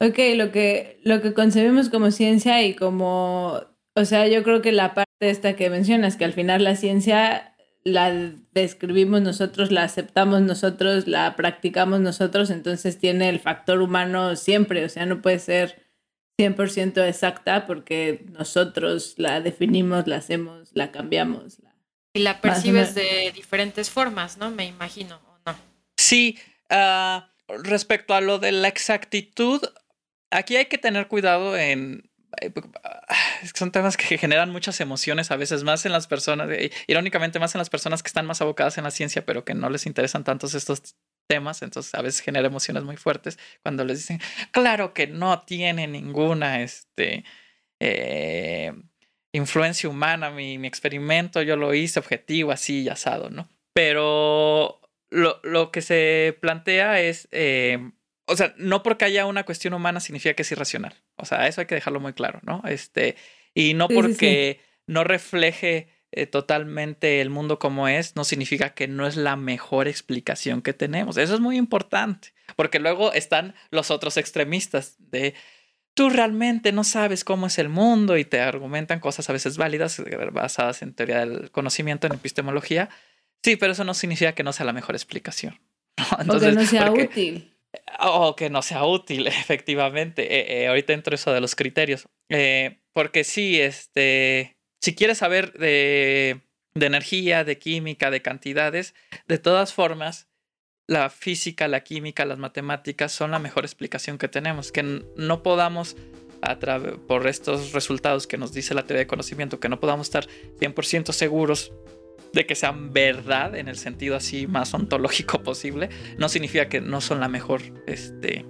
Ok, lo que, lo que concebimos como ciencia y como, o sea, yo creo que la parte esta que mencionas, que al final la ciencia la describimos nosotros, la aceptamos nosotros, la practicamos nosotros, entonces tiene el factor humano siempre, o sea, no puede ser 100% exacta porque nosotros la definimos, la hacemos, la cambiamos. y la percibes de diferentes formas, ¿no? Me imagino, ¿o no? Sí, ah, respecto a lo de la exactitud, aquí hay que tener cuidado en... Eh, son temas que generan muchas emociones a veces más en las personas, eh, irónicamente más en las personas que están más abocadas en la ciencia, pero que no les interesan tantos estos temas, entonces a veces genera emociones muy fuertes cuando les dicen, claro que no tiene ninguna este, eh, influencia humana, mi, experimento yo lo hice objetivo, así y asado, ¿no? Pero lo, que se plantea es o sea, no porque haya una cuestión humana significa que es irracional. O sea, eso hay que dejarlo muy claro, ¿no? Este, y no porque no refleje eh, totalmente el mundo como es, no significa que no es la mejor explicación que tenemos. Eso es muy importante, porque luego están los otros extremistas de tú realmente no sabes cómo es el mundo y te argumentan cosas a veces válidas eh, basadas en teoría del conocimiento, en epistemología. Sí, pero eso no significa que no sea la mejor explicación. Entonces, o que no sea útil. O que no sea útil, efectivamente. Eh, eh, ahorita entro eso de los criterios. Eh, porque sí, este, si quieres saber de, de energía, de química, de cantidades, de todas formas, la física, la química, las matemáticas son la mejor explicación que tenemos. Que no podamos, a por estos resultados que nos dice la teoría de conocimiento, que no podamos estar 100% seguros de que sean verdad en el sentido así más ontológico posible, no significa que no son la mejor este,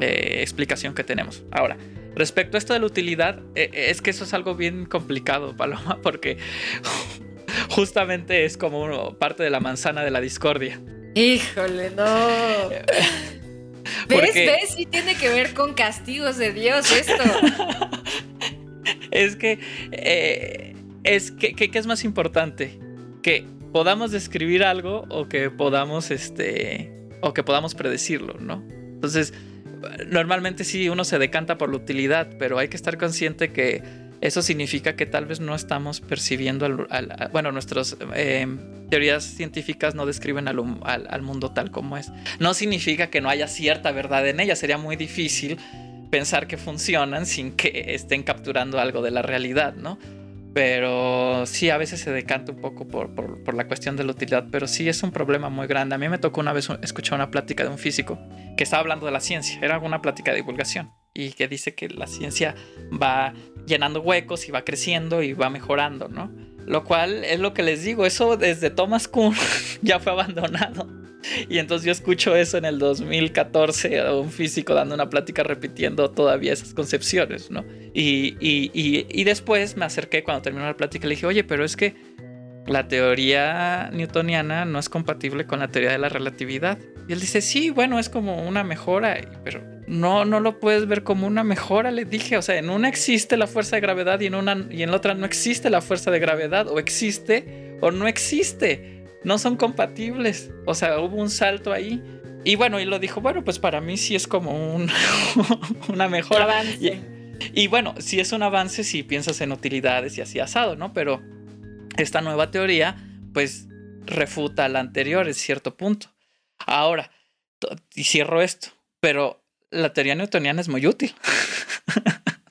eh, explicación que tenemos. Ahora, respecto a esto de la utilidad, eh, eh, es que eso es algo bien complicado, Paloma, porque justamente es como parte de la manzana de la discordia. Híjole, no. ¿Ves? ¿Ves? Sí tiene que ver con castigos de Dios esto. es que, es que, ¿qué es más importante? Que podamos describir algo o que podamos, este, o que podamos predecirlo, ¿no? Entonces, normalmente sí uno se decanta por la utilidad, pero hay que estar consciente que eso significa que tal vez no estamos percibiendo, al, bueno, nuestras em, teorías científicas no describen al, al, mundo tal como es. No significa que no haya cierta verdad en ella, sería muy difícil pensar que funcionan sin que estén capturando algo de la realidad, ¿no? Pero sí, a veces se decanta un poco por, por, la cuestión de la utilidad, pero sí es un problema muy grande. A mí me tocó una vez escuchar una plática de un físico que estaba hablando de la ciencia, era una plática de divulgación, y que dice que la ciencia va llenando huecos y va creciendo y va mejorando, ¿no? Lo cual es lo que les digo, eso desde Thomas Kuhn ya fue abandonado. Y entonces yo escucho eso en el 2014, a un físico dando una plática repitiendo todavía esas concepciones, ¿no? Y, y, y, después me acerqué cuando terminó la plática y le dije, oye, pero es que la teoría newtoniana no es compatible con la teoría de la relatividad. Y él dice, sí, bueno, es como una mejora, pero no, no lo puedes ver como una mejora, le dije. O sea, en una existe la fuerza de gravedad y en, una, y en la otra no existe la fuerza de gravedad, o existe o no existe no son compatibles. O sea, hubo un salto ahí. Y bueno, y lo dijo, bueno, pues para mí sí es como un, una mejora. Y, y, bueno, sí es un avance si piensas en utilidades y así asado, ¿no? Pero esta nueva teoría, pues refuta la anterior en cierto punto. Ahora, y cierro esto, pero la teoría newtoniana es muy útil.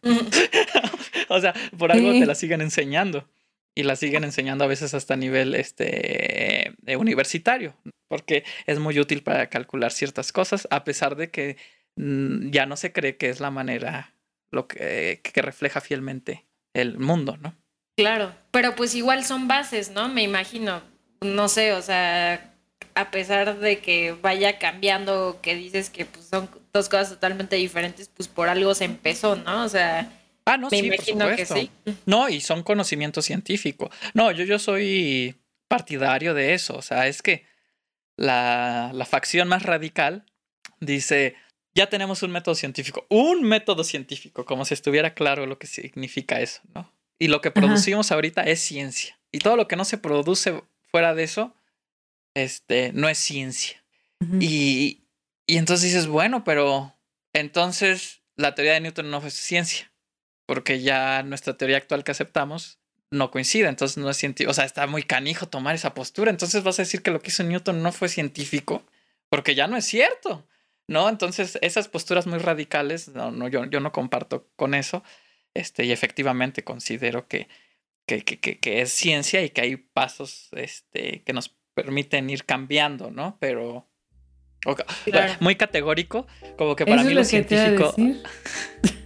o sea, por algo te la siguen enseñando y la siguen enseñando a veces hasta nivel este, universitario, porque es muy útil para calcular ciertas cosas, a pesar de que mm, ya no se cree que es la manera lo que, que refleja fielmente el mundo, ¿no? Claro, pero pues igual son bases, ¿no? Me imagino, no sé, o sea, a pesar de que vaya cambiando, que dices que pues, son dos cosas totalmente diferentes, pues por algo se empezó, ¿no? O sea, Ah, no, sí, por supuesto. sí. No, y son conocimiento científico. No, yo, yo soy partidario de eso. O sea, es que la, la facción más radical dice, ya tenemos un método científico. Un método científico, como si estuviera claro lo que significa eso, ¿no? Y lo que producimos ahorita es ciencia. Y todo lo que no se produce fuera de eso, este, no es ciencia. y, y entonces dices, bueno, pero entonces la teoría de Newton no es ciencia porque ya nuestra teoría actual que aceptamos no coincide, entonces no es científico, o sea, está muy canijo tomar esa postura, entonces vas a decir que lo que hizo Newton no fue científico, porque ya no es cierto, ¿no? Entonces esas posturas muy radicales, no, no yo, yo no comparto con eso, este, y efectivamente considero que, que, que, que, es ciencia y que hay pasos este, que nos permiten ir cambiando, ¿no? Pero... muy categórico, como que para mí lo científico...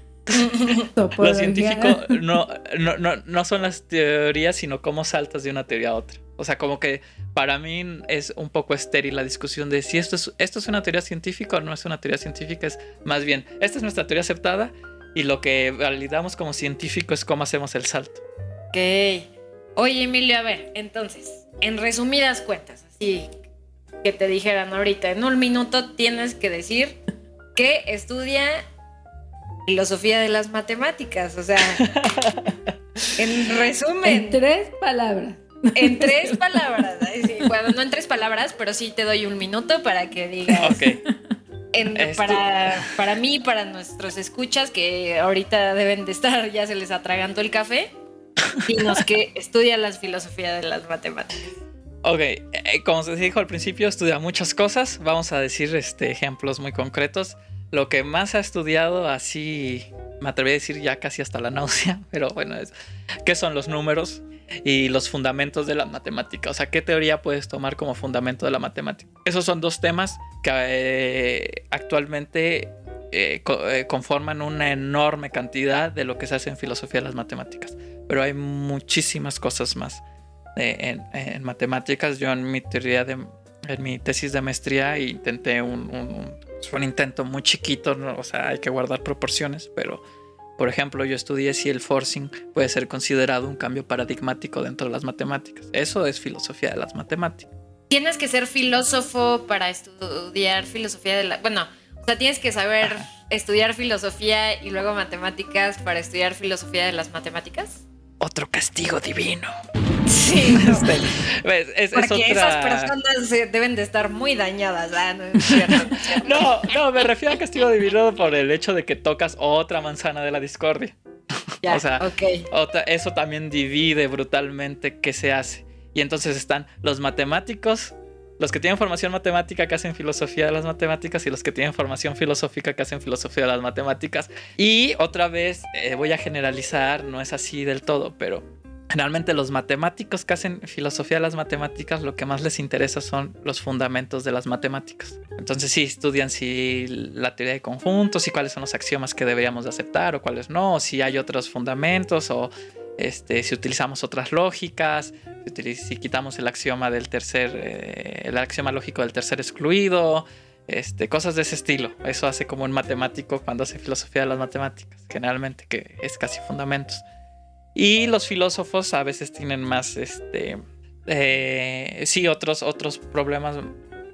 Lo científico no, no, no, no, son las teorías, sino cómo saltas de una teoría a otra. O sea, como que para mí es un poco estéril la discusión de si esto es, esto es una teoría científica o no es una teoría científica. Es más bien, esta es nuestra teoría aceptada y lo que validamos como científico es cómo hacemos el salto. Ok. Oye, Emilio, a ver, entonces, en resumidas cuentas, así que te dijeran ahorita, en un minuto tienes que decir que estudia filosofía de las matemáticas. O sea, en resumen. En tres palabras. En tres palabras. Bueno, no en tres palabras, pero sí te doy un minuto para que digas. Ok. para, para mí, para nuestros escuchas, que ahorita deben de estar, ya se les atragantó el café, dinos que estudia la filosofía de las matemáticas. Ok, eh, como se dijo al principio, estudia muchas cosas. Vamos a decir este, ejemplos muy concretos lo que más ha estudiado así, me atreví a decir ya casi hasta la náusea, pero bueno, es qué son los números y los fundamentos de la matemática. O sea, qué teoría puedes tomar como fundamento de la matemática. Esos son dos temas que eh, actualmente eh, eh, conforman una enorme cantidad de lo que se hace en filosofía de las matemáticas. Pero hay muchísimas cosas más. en, matemáticas. Yo en mi teoría de, en mi tesis de maestría intenté un, un, un intento muy chiquito, o sea, hay que guardar proporciones, pero por ejemplo, yo estudié si el forcing puede ser considerado un cambio paradigmático dentro de las matemáticas. Eso es filosofía de las matemáticas. Tienes que ser filósofo para estudiar filosofía de la... Bueno, o sea, tienes que saber estudiar filosofía y luego matemáticas para estudiar filosofía de las matemáticas. Otro castigo divino. Sí, este, porque esas personas deben de estar muy dañadas. No, no, me refiero a castigo divino por el hecho de que tocas otra manzana de la discordia. o sea, eso también divide brutalmente qué se hace. Y entonces están los matemáticos, los que tienen formación matemática que hacen filosofía de las matemáticas y los que tienen formación filosófica que hacen filosofía de las matemáticas. Y otra vez eh, voy a generalizar, no es así del todo, pero Generalmente los matemáticos que hacen filosofía de las matemáticas lo que más les interesa son los fundamentos de las matemáticas. Entonces sí, estudian si la teoría de conjuntos y cuáles son los axiomas que deberíamos de aceptar o cuáles no, o si hay otros fundamentos o este, si utilizamos otras lógicas, si, quitamos el axioma del tercer, eh, el axioma lógico del tercer excluido, este, cosas de ese estilo. Eso hace como un matemático cuando hace filosofía de las matemáticas, generalmente, que es casi fundamentos. Y los filósofos a veces tienen más, este, eh, sí, otros, otros problemas,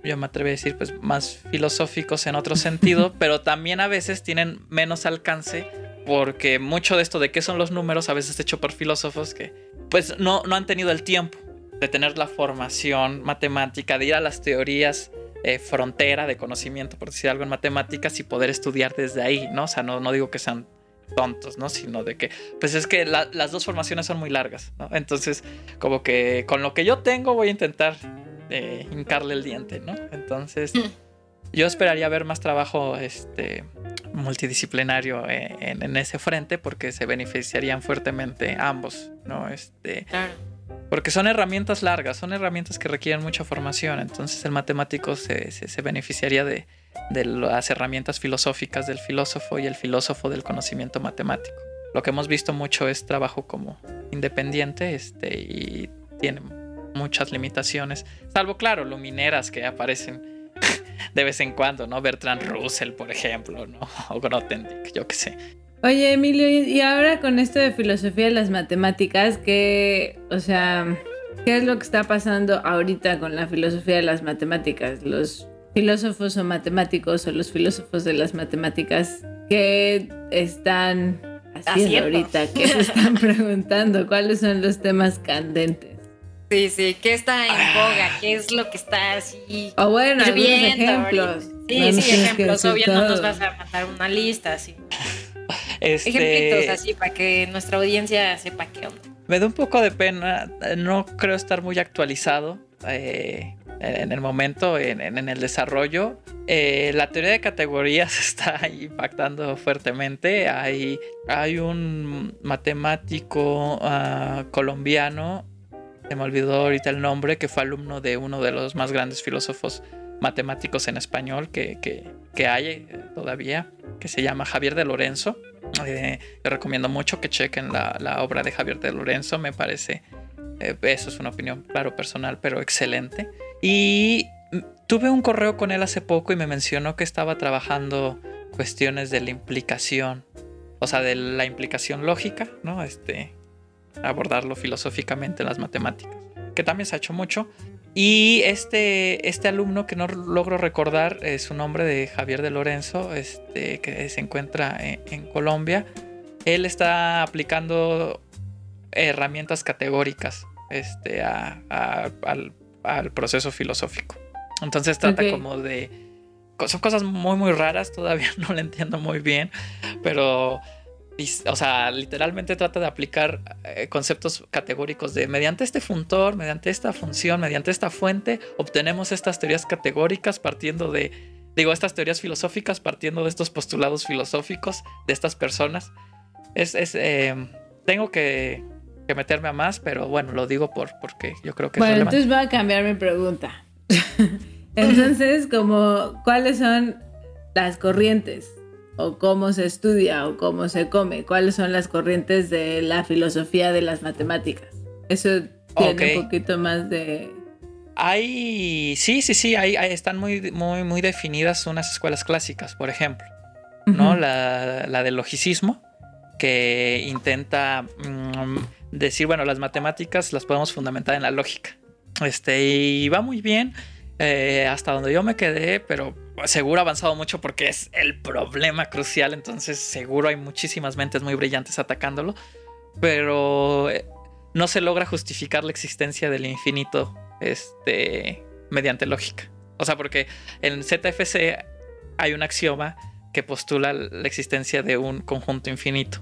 yo me atrevo a decir, pues más filosóficos en otro sentido, pero también a veces tienen menos alcance porque mucho de esto de qué son los números a veces hecho por filósofos que pues no, no han tenido el tiempo de tener la formación matemática, de ir a las teorías eh, frontera de conocimiento, por decir algo en matemáticas, y poder estudiar desde ahí, ¿no? O sea, no, no digo que sean tontos, ¿no? Sino de que, pues es que las dos formaciones son muy largas, ¿no? Entonces, como que con lo que yo tengo voy a intentar eh, hincarle el diente, ¿no? Entonces, mm. yo esperaría ver más trabajo este, multidisciplinario eh, en, ese frente porque se beneficiarían fuertemente ambos, ¿no? Este, claro. Porque son herramientas largas, son herramientas que requieren mucha formación, entonces el matemático se, se beneficiaría de, de las herramientas filosóficas del filósofo y el filósofo del conocimiento matemático. Lo que hemos visto mucho es trabajo como independiente este, y tiene muchas limitaciones, salvo claro, lumineras que aparecen de vez en cuando, ¿no? Bertrand Russell, por ejemplo, ¿no? O Grothendieck, yo qué sé. Oye, Emilio, y ahora con esto de filosofía de las matemáticas, ¿qué, o sea, qué es lo que está pasando ahorita con la filosofía de las matemáticas? Los filósofos o matemáticos o los filósofos de las matemáticas que están haciendo, ahorita, que se están preguntando cuáles son los temas candentes. Sí, sí, ¿qué está en boga? ¿Qué es lo que está así? O bueno, ejemplos. Sí, sí, ejemplos. Obvio, no nos vas a mandar una lista así. Este... Ejemplitos así para que nuestra audiencia sepa qué onda. Me da un poco de pena, no creo estar muy actualizado. Eh, en el momento, en, el desarrollo. Eh, la teoría de categorías está impactando fuertemente. Hay, hay un matemático ah, colombiano, se me olvidó ahorita el nombre, que fue alumno de uno de los más grandes filósofos matemáticos en español que, que, hay eh, todavía, que se llama Javier de Lorenzo. Eh, recomiendo mucho que chequen la, la, obra de Javier de Lorenzo, me parece, eso es una opinión, claro, personal, pero excelente. Y tuve un correo con él hace poco y me mencionó que estaba trabajando cuestiones de la implicación, o sea, de la implicación lógica, ¿no? Este, abordarlo filosóficamente en las matemáticas, que también se ha hecho mucho. Y este, este alumno que no logro recordar es su nombre de Javier de Lorenzo, este, que se encuentra en, Colombia, él está aplicando herramientas categóricas este, al al proceso filosófico. Entonces trata como de... Son cosas muy, muy raras, todavía no lo entiendo muy bien, pero... O sea, literalmente trata de aplicar eh, conceptos categóricos de mediante este funtor, mediante esta función, mediante esta fuente, obtenemos estas teorías categóricas partiendo de, digo, estas teorías filosóficas partiendo de estos postulados filosóficos de estas personas. Es, es eh, tengo que que meterme a más, pero bueno, lo digo por, porque yo creo que... Bueno, entonces voy a cambiar mi pregunta. entonces, como, ¿cuáles son las corrientes? ¿O cómo se estudia? ¿O cómo se come? ¿Cuáles son las corrientes de la filosofía de las matemáticas? Eso tiene un poquito más de... Hay, sí, sí, sí, hay, están muy, muy, muy definidas unas escuelas clásicas, por ejemplo, ¿no? La, la, del logicismo, que intenta mm, decir, bueno, las matemáticas las podemos fundamentar en la lógica. Este, y va muy bien eh, hasta donde yo me quedé, pero seguro ha avanzado mucho porque es el problema crucial, entonces seguro hay muchísimas mentes muy brillantes atacándolo, pero eh, no se logra justificar la existencia del infinito este, mediante lógica. O sea, porque en ZFC hay un axioma que postula la existencia de un conjunto infinito.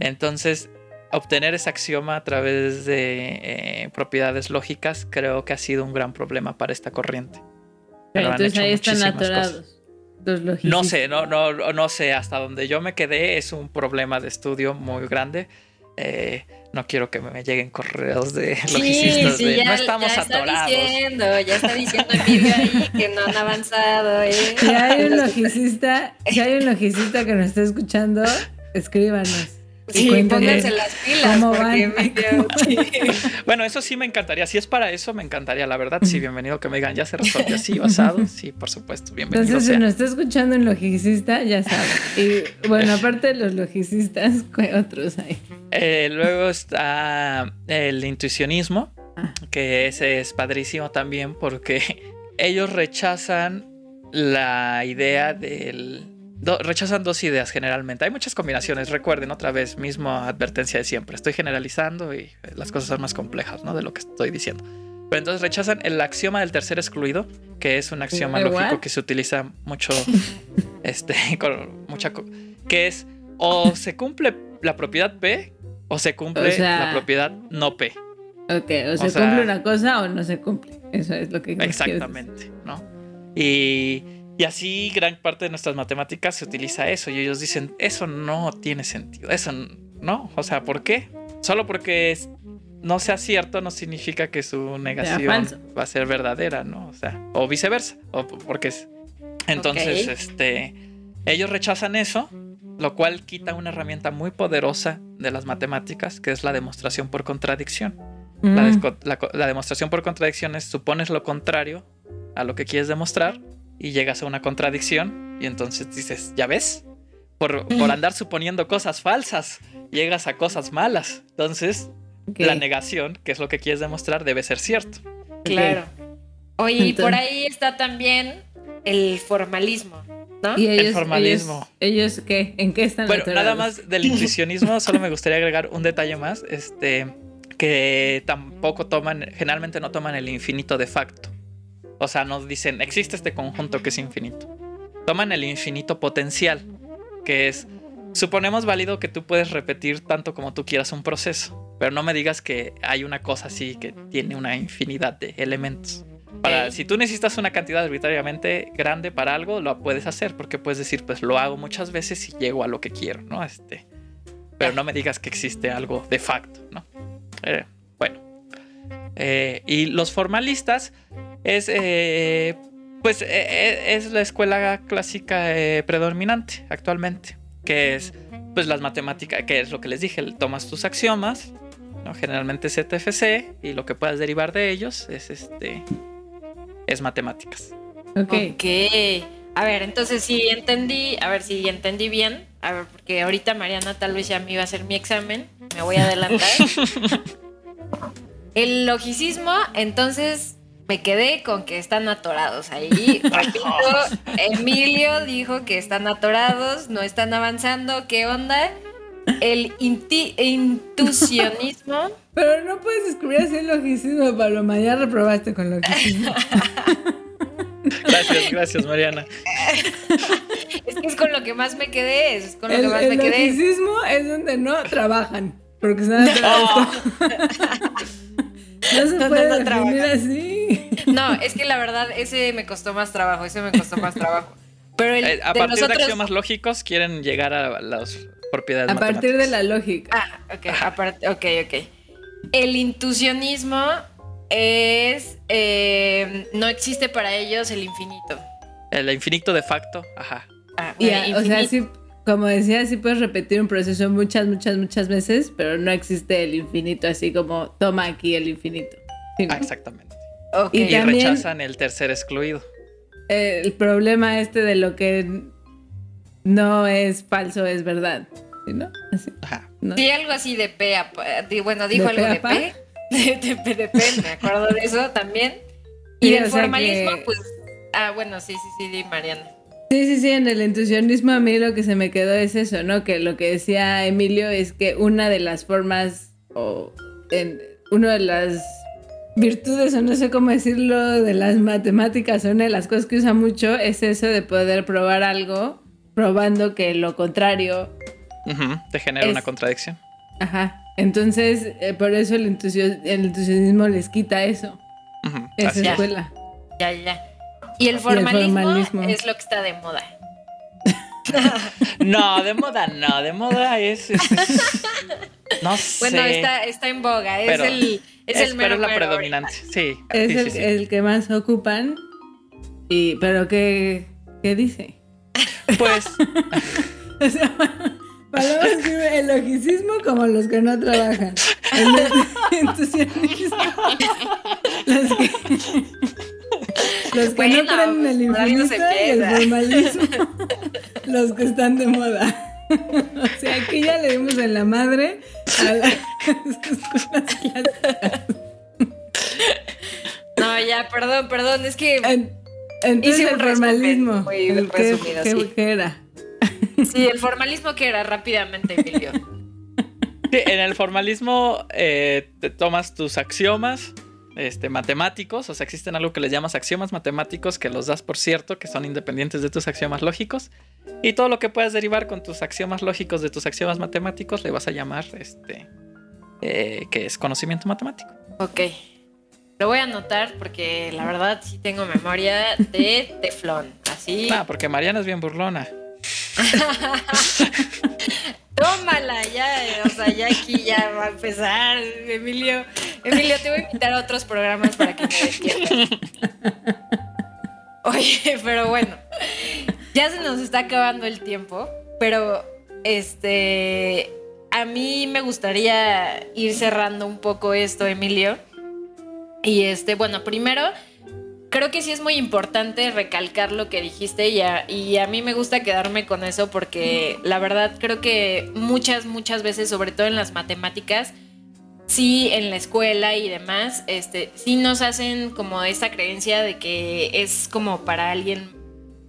Entonces, obtener ese axioma a través de eh, propiedades lógicas creo que ha sido un gran problema para esta corriente. entonces ahí están atorados. Los no sé, no, no, no sé, hasta donde yo me quedé es un problema de estudio muy grande. Eh, no quiero que me lleguen correos de logicistas sí, ya, no estamos ya está Diciendo, ya está diciendo Emilio ahí que no han avanzado. ¿eh? Si hay un logicista, si hay un logicista que nos está escuchando, escríbanos. Sí, pónganse las pilas. bueno, eso sí me encantaría. Si es para eso, me encantaría, la verdad. Sí, bienvenido que me digan, ya se resolvió así, basado. Sí, por supuesto, bienvenido. Entonces, si nos está escuchando un logicista, ya sabe. Y bueno, aparte de los logicistas, ¿qué otros hay? Eh, luego está el intuicionismo, ah. que ese es padrísimo también porque ellos rechazan la idea del rechazan dos ideas generalmente. Hay muchas combinaciones, recuerden otra vez, misma advertencia de siempre. Estoy generalizando y las cosas son más complejas, ¿no? De lo que estoy diciendo. Pero entonces rechazan el axioma del tercer excluido, que es un axioma lógico que se utiliza mucho, este, con mucha, que es o se cumple la propiedad P o se cumple la propiedad no P. Ok, o, se cumple una cosa o no se cumple. Eso es lo que Exactamente, ¿no? Y y así gran parte de nuestras matemáticas se utiliza eso y ellos dicen, eso no tiene sentido, eso no, o sea, ¿por qué? Solo porque no sea cierto no significa que su negación va a ser verdadera, ¿no? O sea, o viceversa, o porque es... Entonces, este, ellos rechazan eso, lo cual quita una herramienta muy poderosa de las matemáticas, que es la demostración por contradicción. La, mm. la demostración por contradicción es supones lo contrario a lo que quieres demostrar y llegas a una contradicción y entonces dices, ¿ya ves? Por, por andar suponiendo cosas falsas, llegas a cosas malas. Entonces, la negación, que es lo que quieres demostrar, debe ser cierto. Claro. Oye, y por ahí está también el formalismo. ¿No? ¿Y el formalismo. Ellos, qué? ¿En qué están? Bueno, nada más del intuicionismo, solo me gustaría agregar un detalle más, este, que tampoco toman, generalmente no toman el infinito de facto. O sea, nos dicen, existe este conjunto que es infinito. Toman el infinito potencial, que es, suponemos válido que tú puedes repetir tanto como tú quieras un proceso, pero no me digas que hay una cosa así que tiene una infinidad de elementos. Para, si tú necesitas una cantidad arbitrariamente grande para algo, lo puedes hacer, porque puedes decir, pues lo hago muchas veces y llego a lo que quiero, ¿no? Este, pero no me digas que existe algo de facto, ¿no? Eh, bueno. Eh, y los formalistas es, eh, pues, eh, eh, es la escuela clásica predominante actualmente, que es, pues, las matemáticas, que es lo que les dije, tomas tus axiomas, ¿no? generalmente ZFC, y lo que puedas derivar de ellos es, este, es matemáticas. Ok. Ok. A ver, entonces si entendí, a ver si entendí bien, a ver, porque ahorita Mariana tal vez ya me iba a hacer mi examen, me voy a adelantar. El logicismo, entonces, me quedé con que están atorados ahí. Emilio dijo que están atorados, no están avanzando. ¿Qué onda? El intuicionismo. Pero no puedes descubrir así el logicismo, Paloma. Ya reprobaste con logicismo. Gracias, gracias, Mariana. Es que es con lo que más me quedé. Es con lo que más me quedé. El logicismo es donde no trabajan. Porque están atorados. No se puede definir así. No, es que la verdad, ese me costó más trabajo, ese me costó más trabajo. Pero eh, a partir de axiomas lógicos quieren llegar a las propiedades A partir de la lógica. Ah, ok, ok, ok. El intuicionismo es... Eh, no existe para ellos el infinito. El infinito de facto, ajá. Ah, o sea, sí, como decía, sí puedes repetir un proceso muchas, muchas, muchas veces, pero no existe el infinito, así como toma aquí el infinito. Ah, exactamente. Y, Y, también rechazan el tercer excluido. eh, el problema este de lo que no es falso es verdad. ¿sí, no? Así, Ajá. ¿no? Sí, algo así de P a Bueno, dijo ¿De algo de? P. De, de P de P, me acuerdo de eso también. Y Sí, del formalismo, que- pues. Ah, bueno, sí, sí, sí, di Mariana. Sí, sí, sí, en el entusiasmo a mí lo que se me quedó es eso, ¿no? Que lo que decía Emilio es que una de las formas o en, una de las virtudes o no sé cómo decirlo de las matemáticas o una de las cosas que usa mucho es eso de poder probar algo probando que lo contrario, Te genera Es- una contradicción. ajá. Entonces, eh, por eso el, entusias- el entusiasmo les quita eso, Ujú, esa así es. escuela. Ya, ya. Y el formalismo, formalismo. es lo que está de moda. No, de moda no, de moda es. es- es- no sé. Bueno, está, está en boga. Es Pero- el, es el pero mero es la mero predominante. Sí. Es sí, el, sí, sí. el que más ocupan, y, pero ¿qué, qué dice? Pues, O sea, Paloma escribe el logicismo como los que no trabajan. El entusiasmo. Los que, los que Bueno, no creen en el pues, infinito y el formalismo. Los que están de moda. O sea, aquí ya le dimos en la madre a las escuelas clásicas. No, ya, perdón, perdón. Es que En- Entonces Hice el formalismo. muy el resumido, que- sí. que era? sí, el formalismo que era rápidamente, Emilio. sí, en el formalismo eh, te tomas tus axiomas este, matemáticos, o sea, existen algo que les llamas axiomas matemáticos que los das por cierto, que son independientes de tus axiomas lógicos, y todo lo que puedas derivar con tus axiomas lógicos de tus axiomas matemáticos le vas a llamar, este, eh, que es conocimiento matemático. Ok. Lo voy a anotar porque la verdad sí tengo memoria de teflón. Así. Ah, porque Mariana es bien burlona. Tómala, ya, o sea, ya aquí ya va a empezar, Emilio. Emilio, te voy a invitar a otros programas para que me despiertes. Oye, pero bueno, ya se nos está acabando el tiempo, pero este, a mí me gustaría ir cerrando un poco esto, Emilio. Y este, bueno, primero, creo que sí es muy importante recalcar lo que dijiste y a, y a mí me gusta quedarme con eso porque la verdad creo que muchas, muchas veces, sobre todo en las matemáticas, sí en la escuela y demás, este, sí nos hacen como esa creencia de que es como para alguien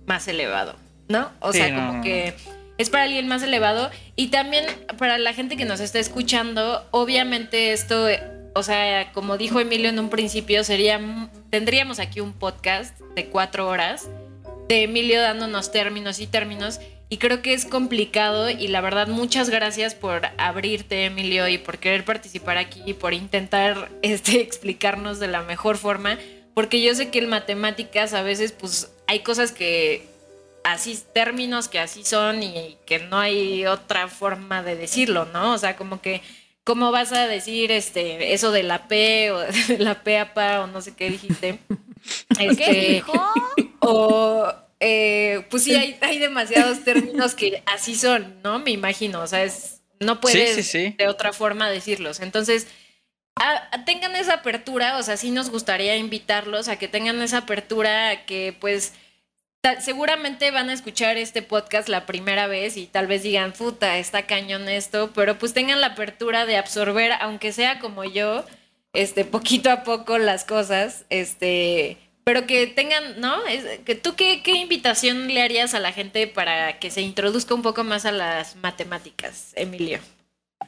más elevado, ¿no? O Sí, sea, no, como que es para alguien más elevado y también para la gente que nos está escuchando, obviamente esto, o sea, como dijo Emilio en un principio, sería, tendríamos aquí un podcast de cuatro horas de Emilio dándonos términos y términos y creo que es complicado y la verdad muchas gracias por abrirte Emilio y por querer participar aquí y por intentar este, explicarnos de la mejor forma porque yo sé que en matemáticas a veces pues hay cosas que así términos que así son y que no hay otra forma de decirlo, ¿no? O sea, como que ¿cómo vas a decir este eso de la P o de la P a pa o no sé qué dijiste? ¿Qué Este, dijo? o eh, pues sí, hay, hay demasiados términos que así son, ¿no? Me imagino, o sea, es, no puedes sí, sí. de otra forma decirlos. Entonces, a- a- tengan esa apertura, o sea, sí nos gustaría invitarlos a que tengan esa apertura, a que pues seguramente van a escuchar este podcast la primera vez y tal vez digan, puta, está cañón esto, pero pues tengan la apertura de absorber, aunque sea como yo, este, poquito a poco las cosas, este, pero que tengan, ¿no? Que ¿Tú qué, qué invitación le harías a la gente para que se introduzca un poco más a las matemáticas, Emilio?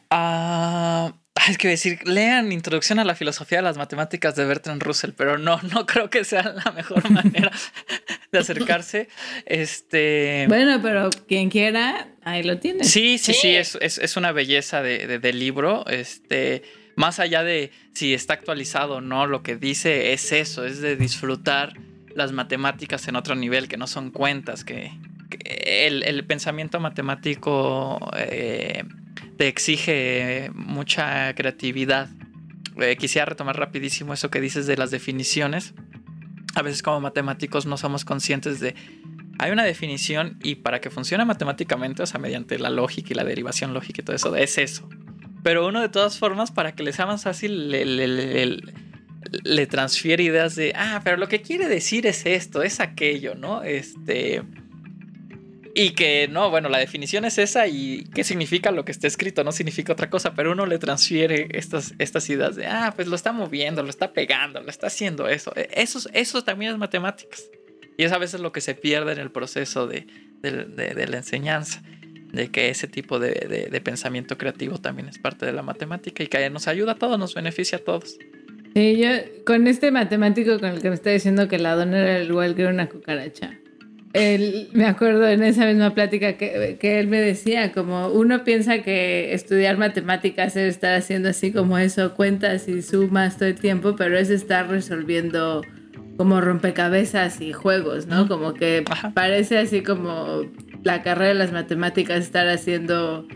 Ah, es que decir, lean Introducción a la Filosofía de las Matemáticas de Bertrand Russell, pero no, no creo que sea la mejor manera de acercarse. Este. Bueno, pero quien quiera, ahí lo tiene. Sí, sí, sí, Sí. es, es- es una belleza de, de- del libro. Este, más allá de si está actualizado o no, lo que dice es eso, es de disfrutar las matemáticas en otro nivel, que no son cuentas, que, que el, el pensamiento matemático eh, te exige mucha creatividad. Eh, quisiera retomar rapidísimo eso que dices de las definiciones. A veces como matemáticos no somos conscientes de hay una definición y para que funcione matemáticamente, o sea, mediante la lógica y la derivación lógica y todo eso, es eso. Pero uno de todas formas, para que les sea más fácil, le, le, transfiere ideas de, ah, pero lo que quiere decir es esto, es aquello, ¿no? Este... Y que no, bueno, la definición es esa y qué significa lo que está escrito, no significa otra cosa, pero uno le transfiere estas, estas ideas de, ah, pues lo está moviendo, lo está pegando, lo está haciendo eso. Eso, eso también es matemáticas. Y es a veces lo que se pierde en el proceso de, la enseñanza, de que ese tipo de, pensamiento creativo también es parte de la matemática y que nos ayuda a todos, nos beneficia a todos. Sí, yo con este matemático con el que me está diciendo que la dona era igual que una cucaracha me acuerdo en esa misma plática que, que, él me decía, como uno piensa que estudiar matemáticas es estar haciendo así como eso, cuentas y sumas todo el tiempo, pero es estar resolviendo como rompecabezas y juegos, ¿no? Como que parece así como la carrera de las matemáticas estar haciendo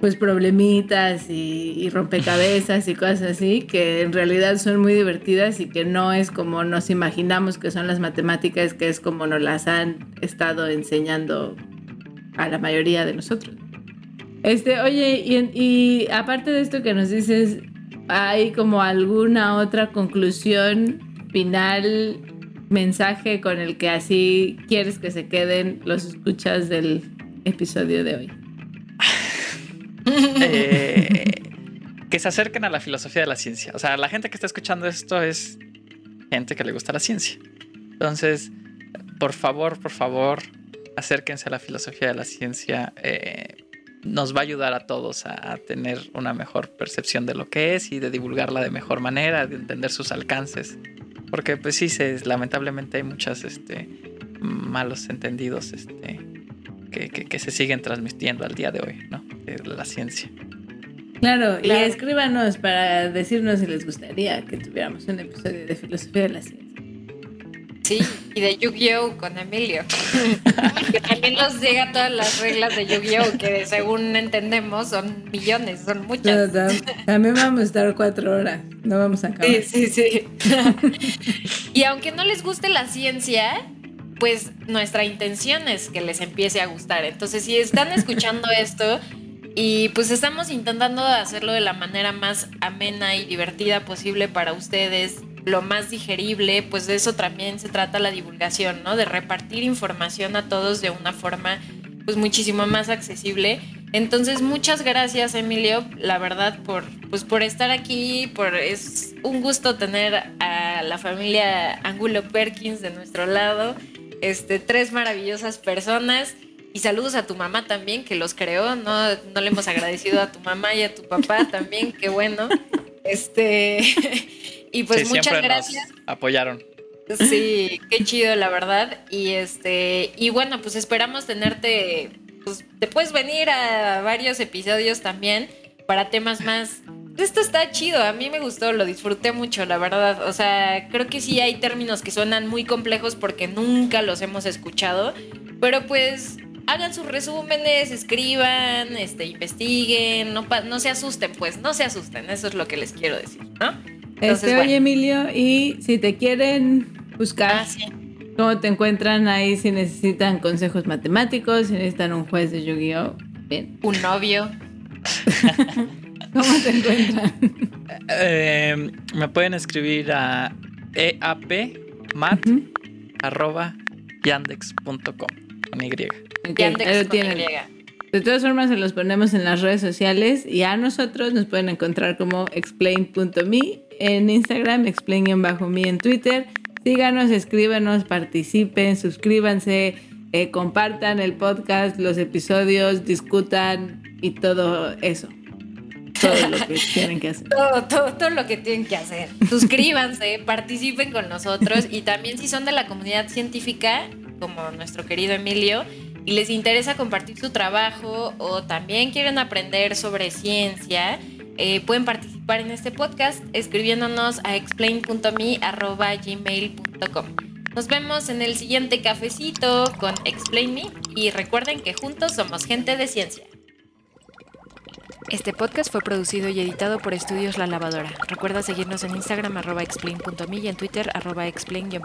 pues problemitas y, rompecabezas y cosas así que en realidad son muy divertidas y que no es como nos imaginamos que son las matemáticas, que es como nos las han estado enseñando a la mayoría de nosotros. Este, oye, y, y aparte de esto que nos dices, ¿hay como alguna otra conclusión final, mensaje con el que así quieres que se queden los escuchas del episodio de hoy? Eh, que se acerquen a la filosofía de la ciencia. O sea, la gente que está escuchando esto es gente que le gusta la ciencia. Entonces, por favor, por favor, acérquense a la filosofía de la ciencia. Eh, nos va a ayudar a todos a, tener una mejor percepción de lo que es y de divulgarla de mejor manera, de entender sus alcances. Porque pues sí, lamentablemente hay muchos este, malos entendidos este, que, se siguen transmitiendo al día de hoy, ¿no? De la ciencia. Claro, y escríbanos para decirnos si les gustaría que tuviéramos un episodio de filosofía de la ciencia. Sí, y de Yu-Gi-Oh con Emilio. que también nos llega todas las reglas de Yu-Gi-Oh que según entendemos son millones, son muchas. También vamos a estar cuatro horas, no vamos a acabar. Sí, sí, sí. y aunque no les guste la ciencia, pues nuestra intención es que les empiece a gustar. Entonces, si están escuchando esto y pues estamos intentando hacerlo de la manera más amena y divertida posible para ustedes, lo más digerible, pues de eso también se trata la divulgación, ¿no? De repartir información a todos de una forma pues muchísimo más accesible. Entonces, muchas gracias, Emilio, la verdad, por, pues, por estar aquí. Por, es un gusto tener a la familia Angulo Perkins de nuestro lado este, tres maravillosas personas. Y saludos a tu mamá también, que los creó, ¿no? No le hemos agradecido a tu mamá y a tu papá también, qué bueno. Este, y pues muchas gracias. apoyaron. Sí, qué chido, la verdad. Y este, y bueno, pues esperamos tenerte, pues te puedes venir a varios episodios también para temas más esto está chido, a mí me gustó, lo disfruté mucho, la verdad. O sea, creo que sí hay términos que suenan muy complejos porque nunca los hemos escuchado, pero pues hagan sus resúmenes, escriban, este, investiguen, no, no se asusten, pues, no se asusten, eso es lo que les quiero decir, ¿no? este, Oye, Emilio, y si te quieren buscar, ah, ¿cómo te encuentran ahí si necesitan consejos matemáticos, si necesitan un juez de Yu-Gi-Oh? Bien. Un novio. ¿Cómo te encuentran? Eh, me pueden escribir a eapmat.yandex.com con Y. Yandex con Y. De todas formas, se los ponemos en las redes sociales y a nosotros nos pueden encontrar como explain.me en Instagram, explain-me en Twitter. Síganos, escríbanos, participen, suscríbanse, eh, compartan el podcast, los episodios, discutan y todo eso todo lo que tienen que hacer. Todo, todo, lo que tienen que hacer. Suscríbanse, participen con nosotros y también si son de la comunidad científica, como nuestro querido Emilio, y les interesa compartir su trabajo o también quieren aprender sobre ciencia, eh, pueden participar en este podcast escribiéndonos a explain.me.gmail.com. Nos vemos en el siguiente cafecito con Explain Me y recuerden que juntos somos gente de ciencia. Este podcast fue producido y editado por Estudios La Lavadora. Recuerda seguirnos en Instagram arroba explain.me y en Twitter arroba explain-me.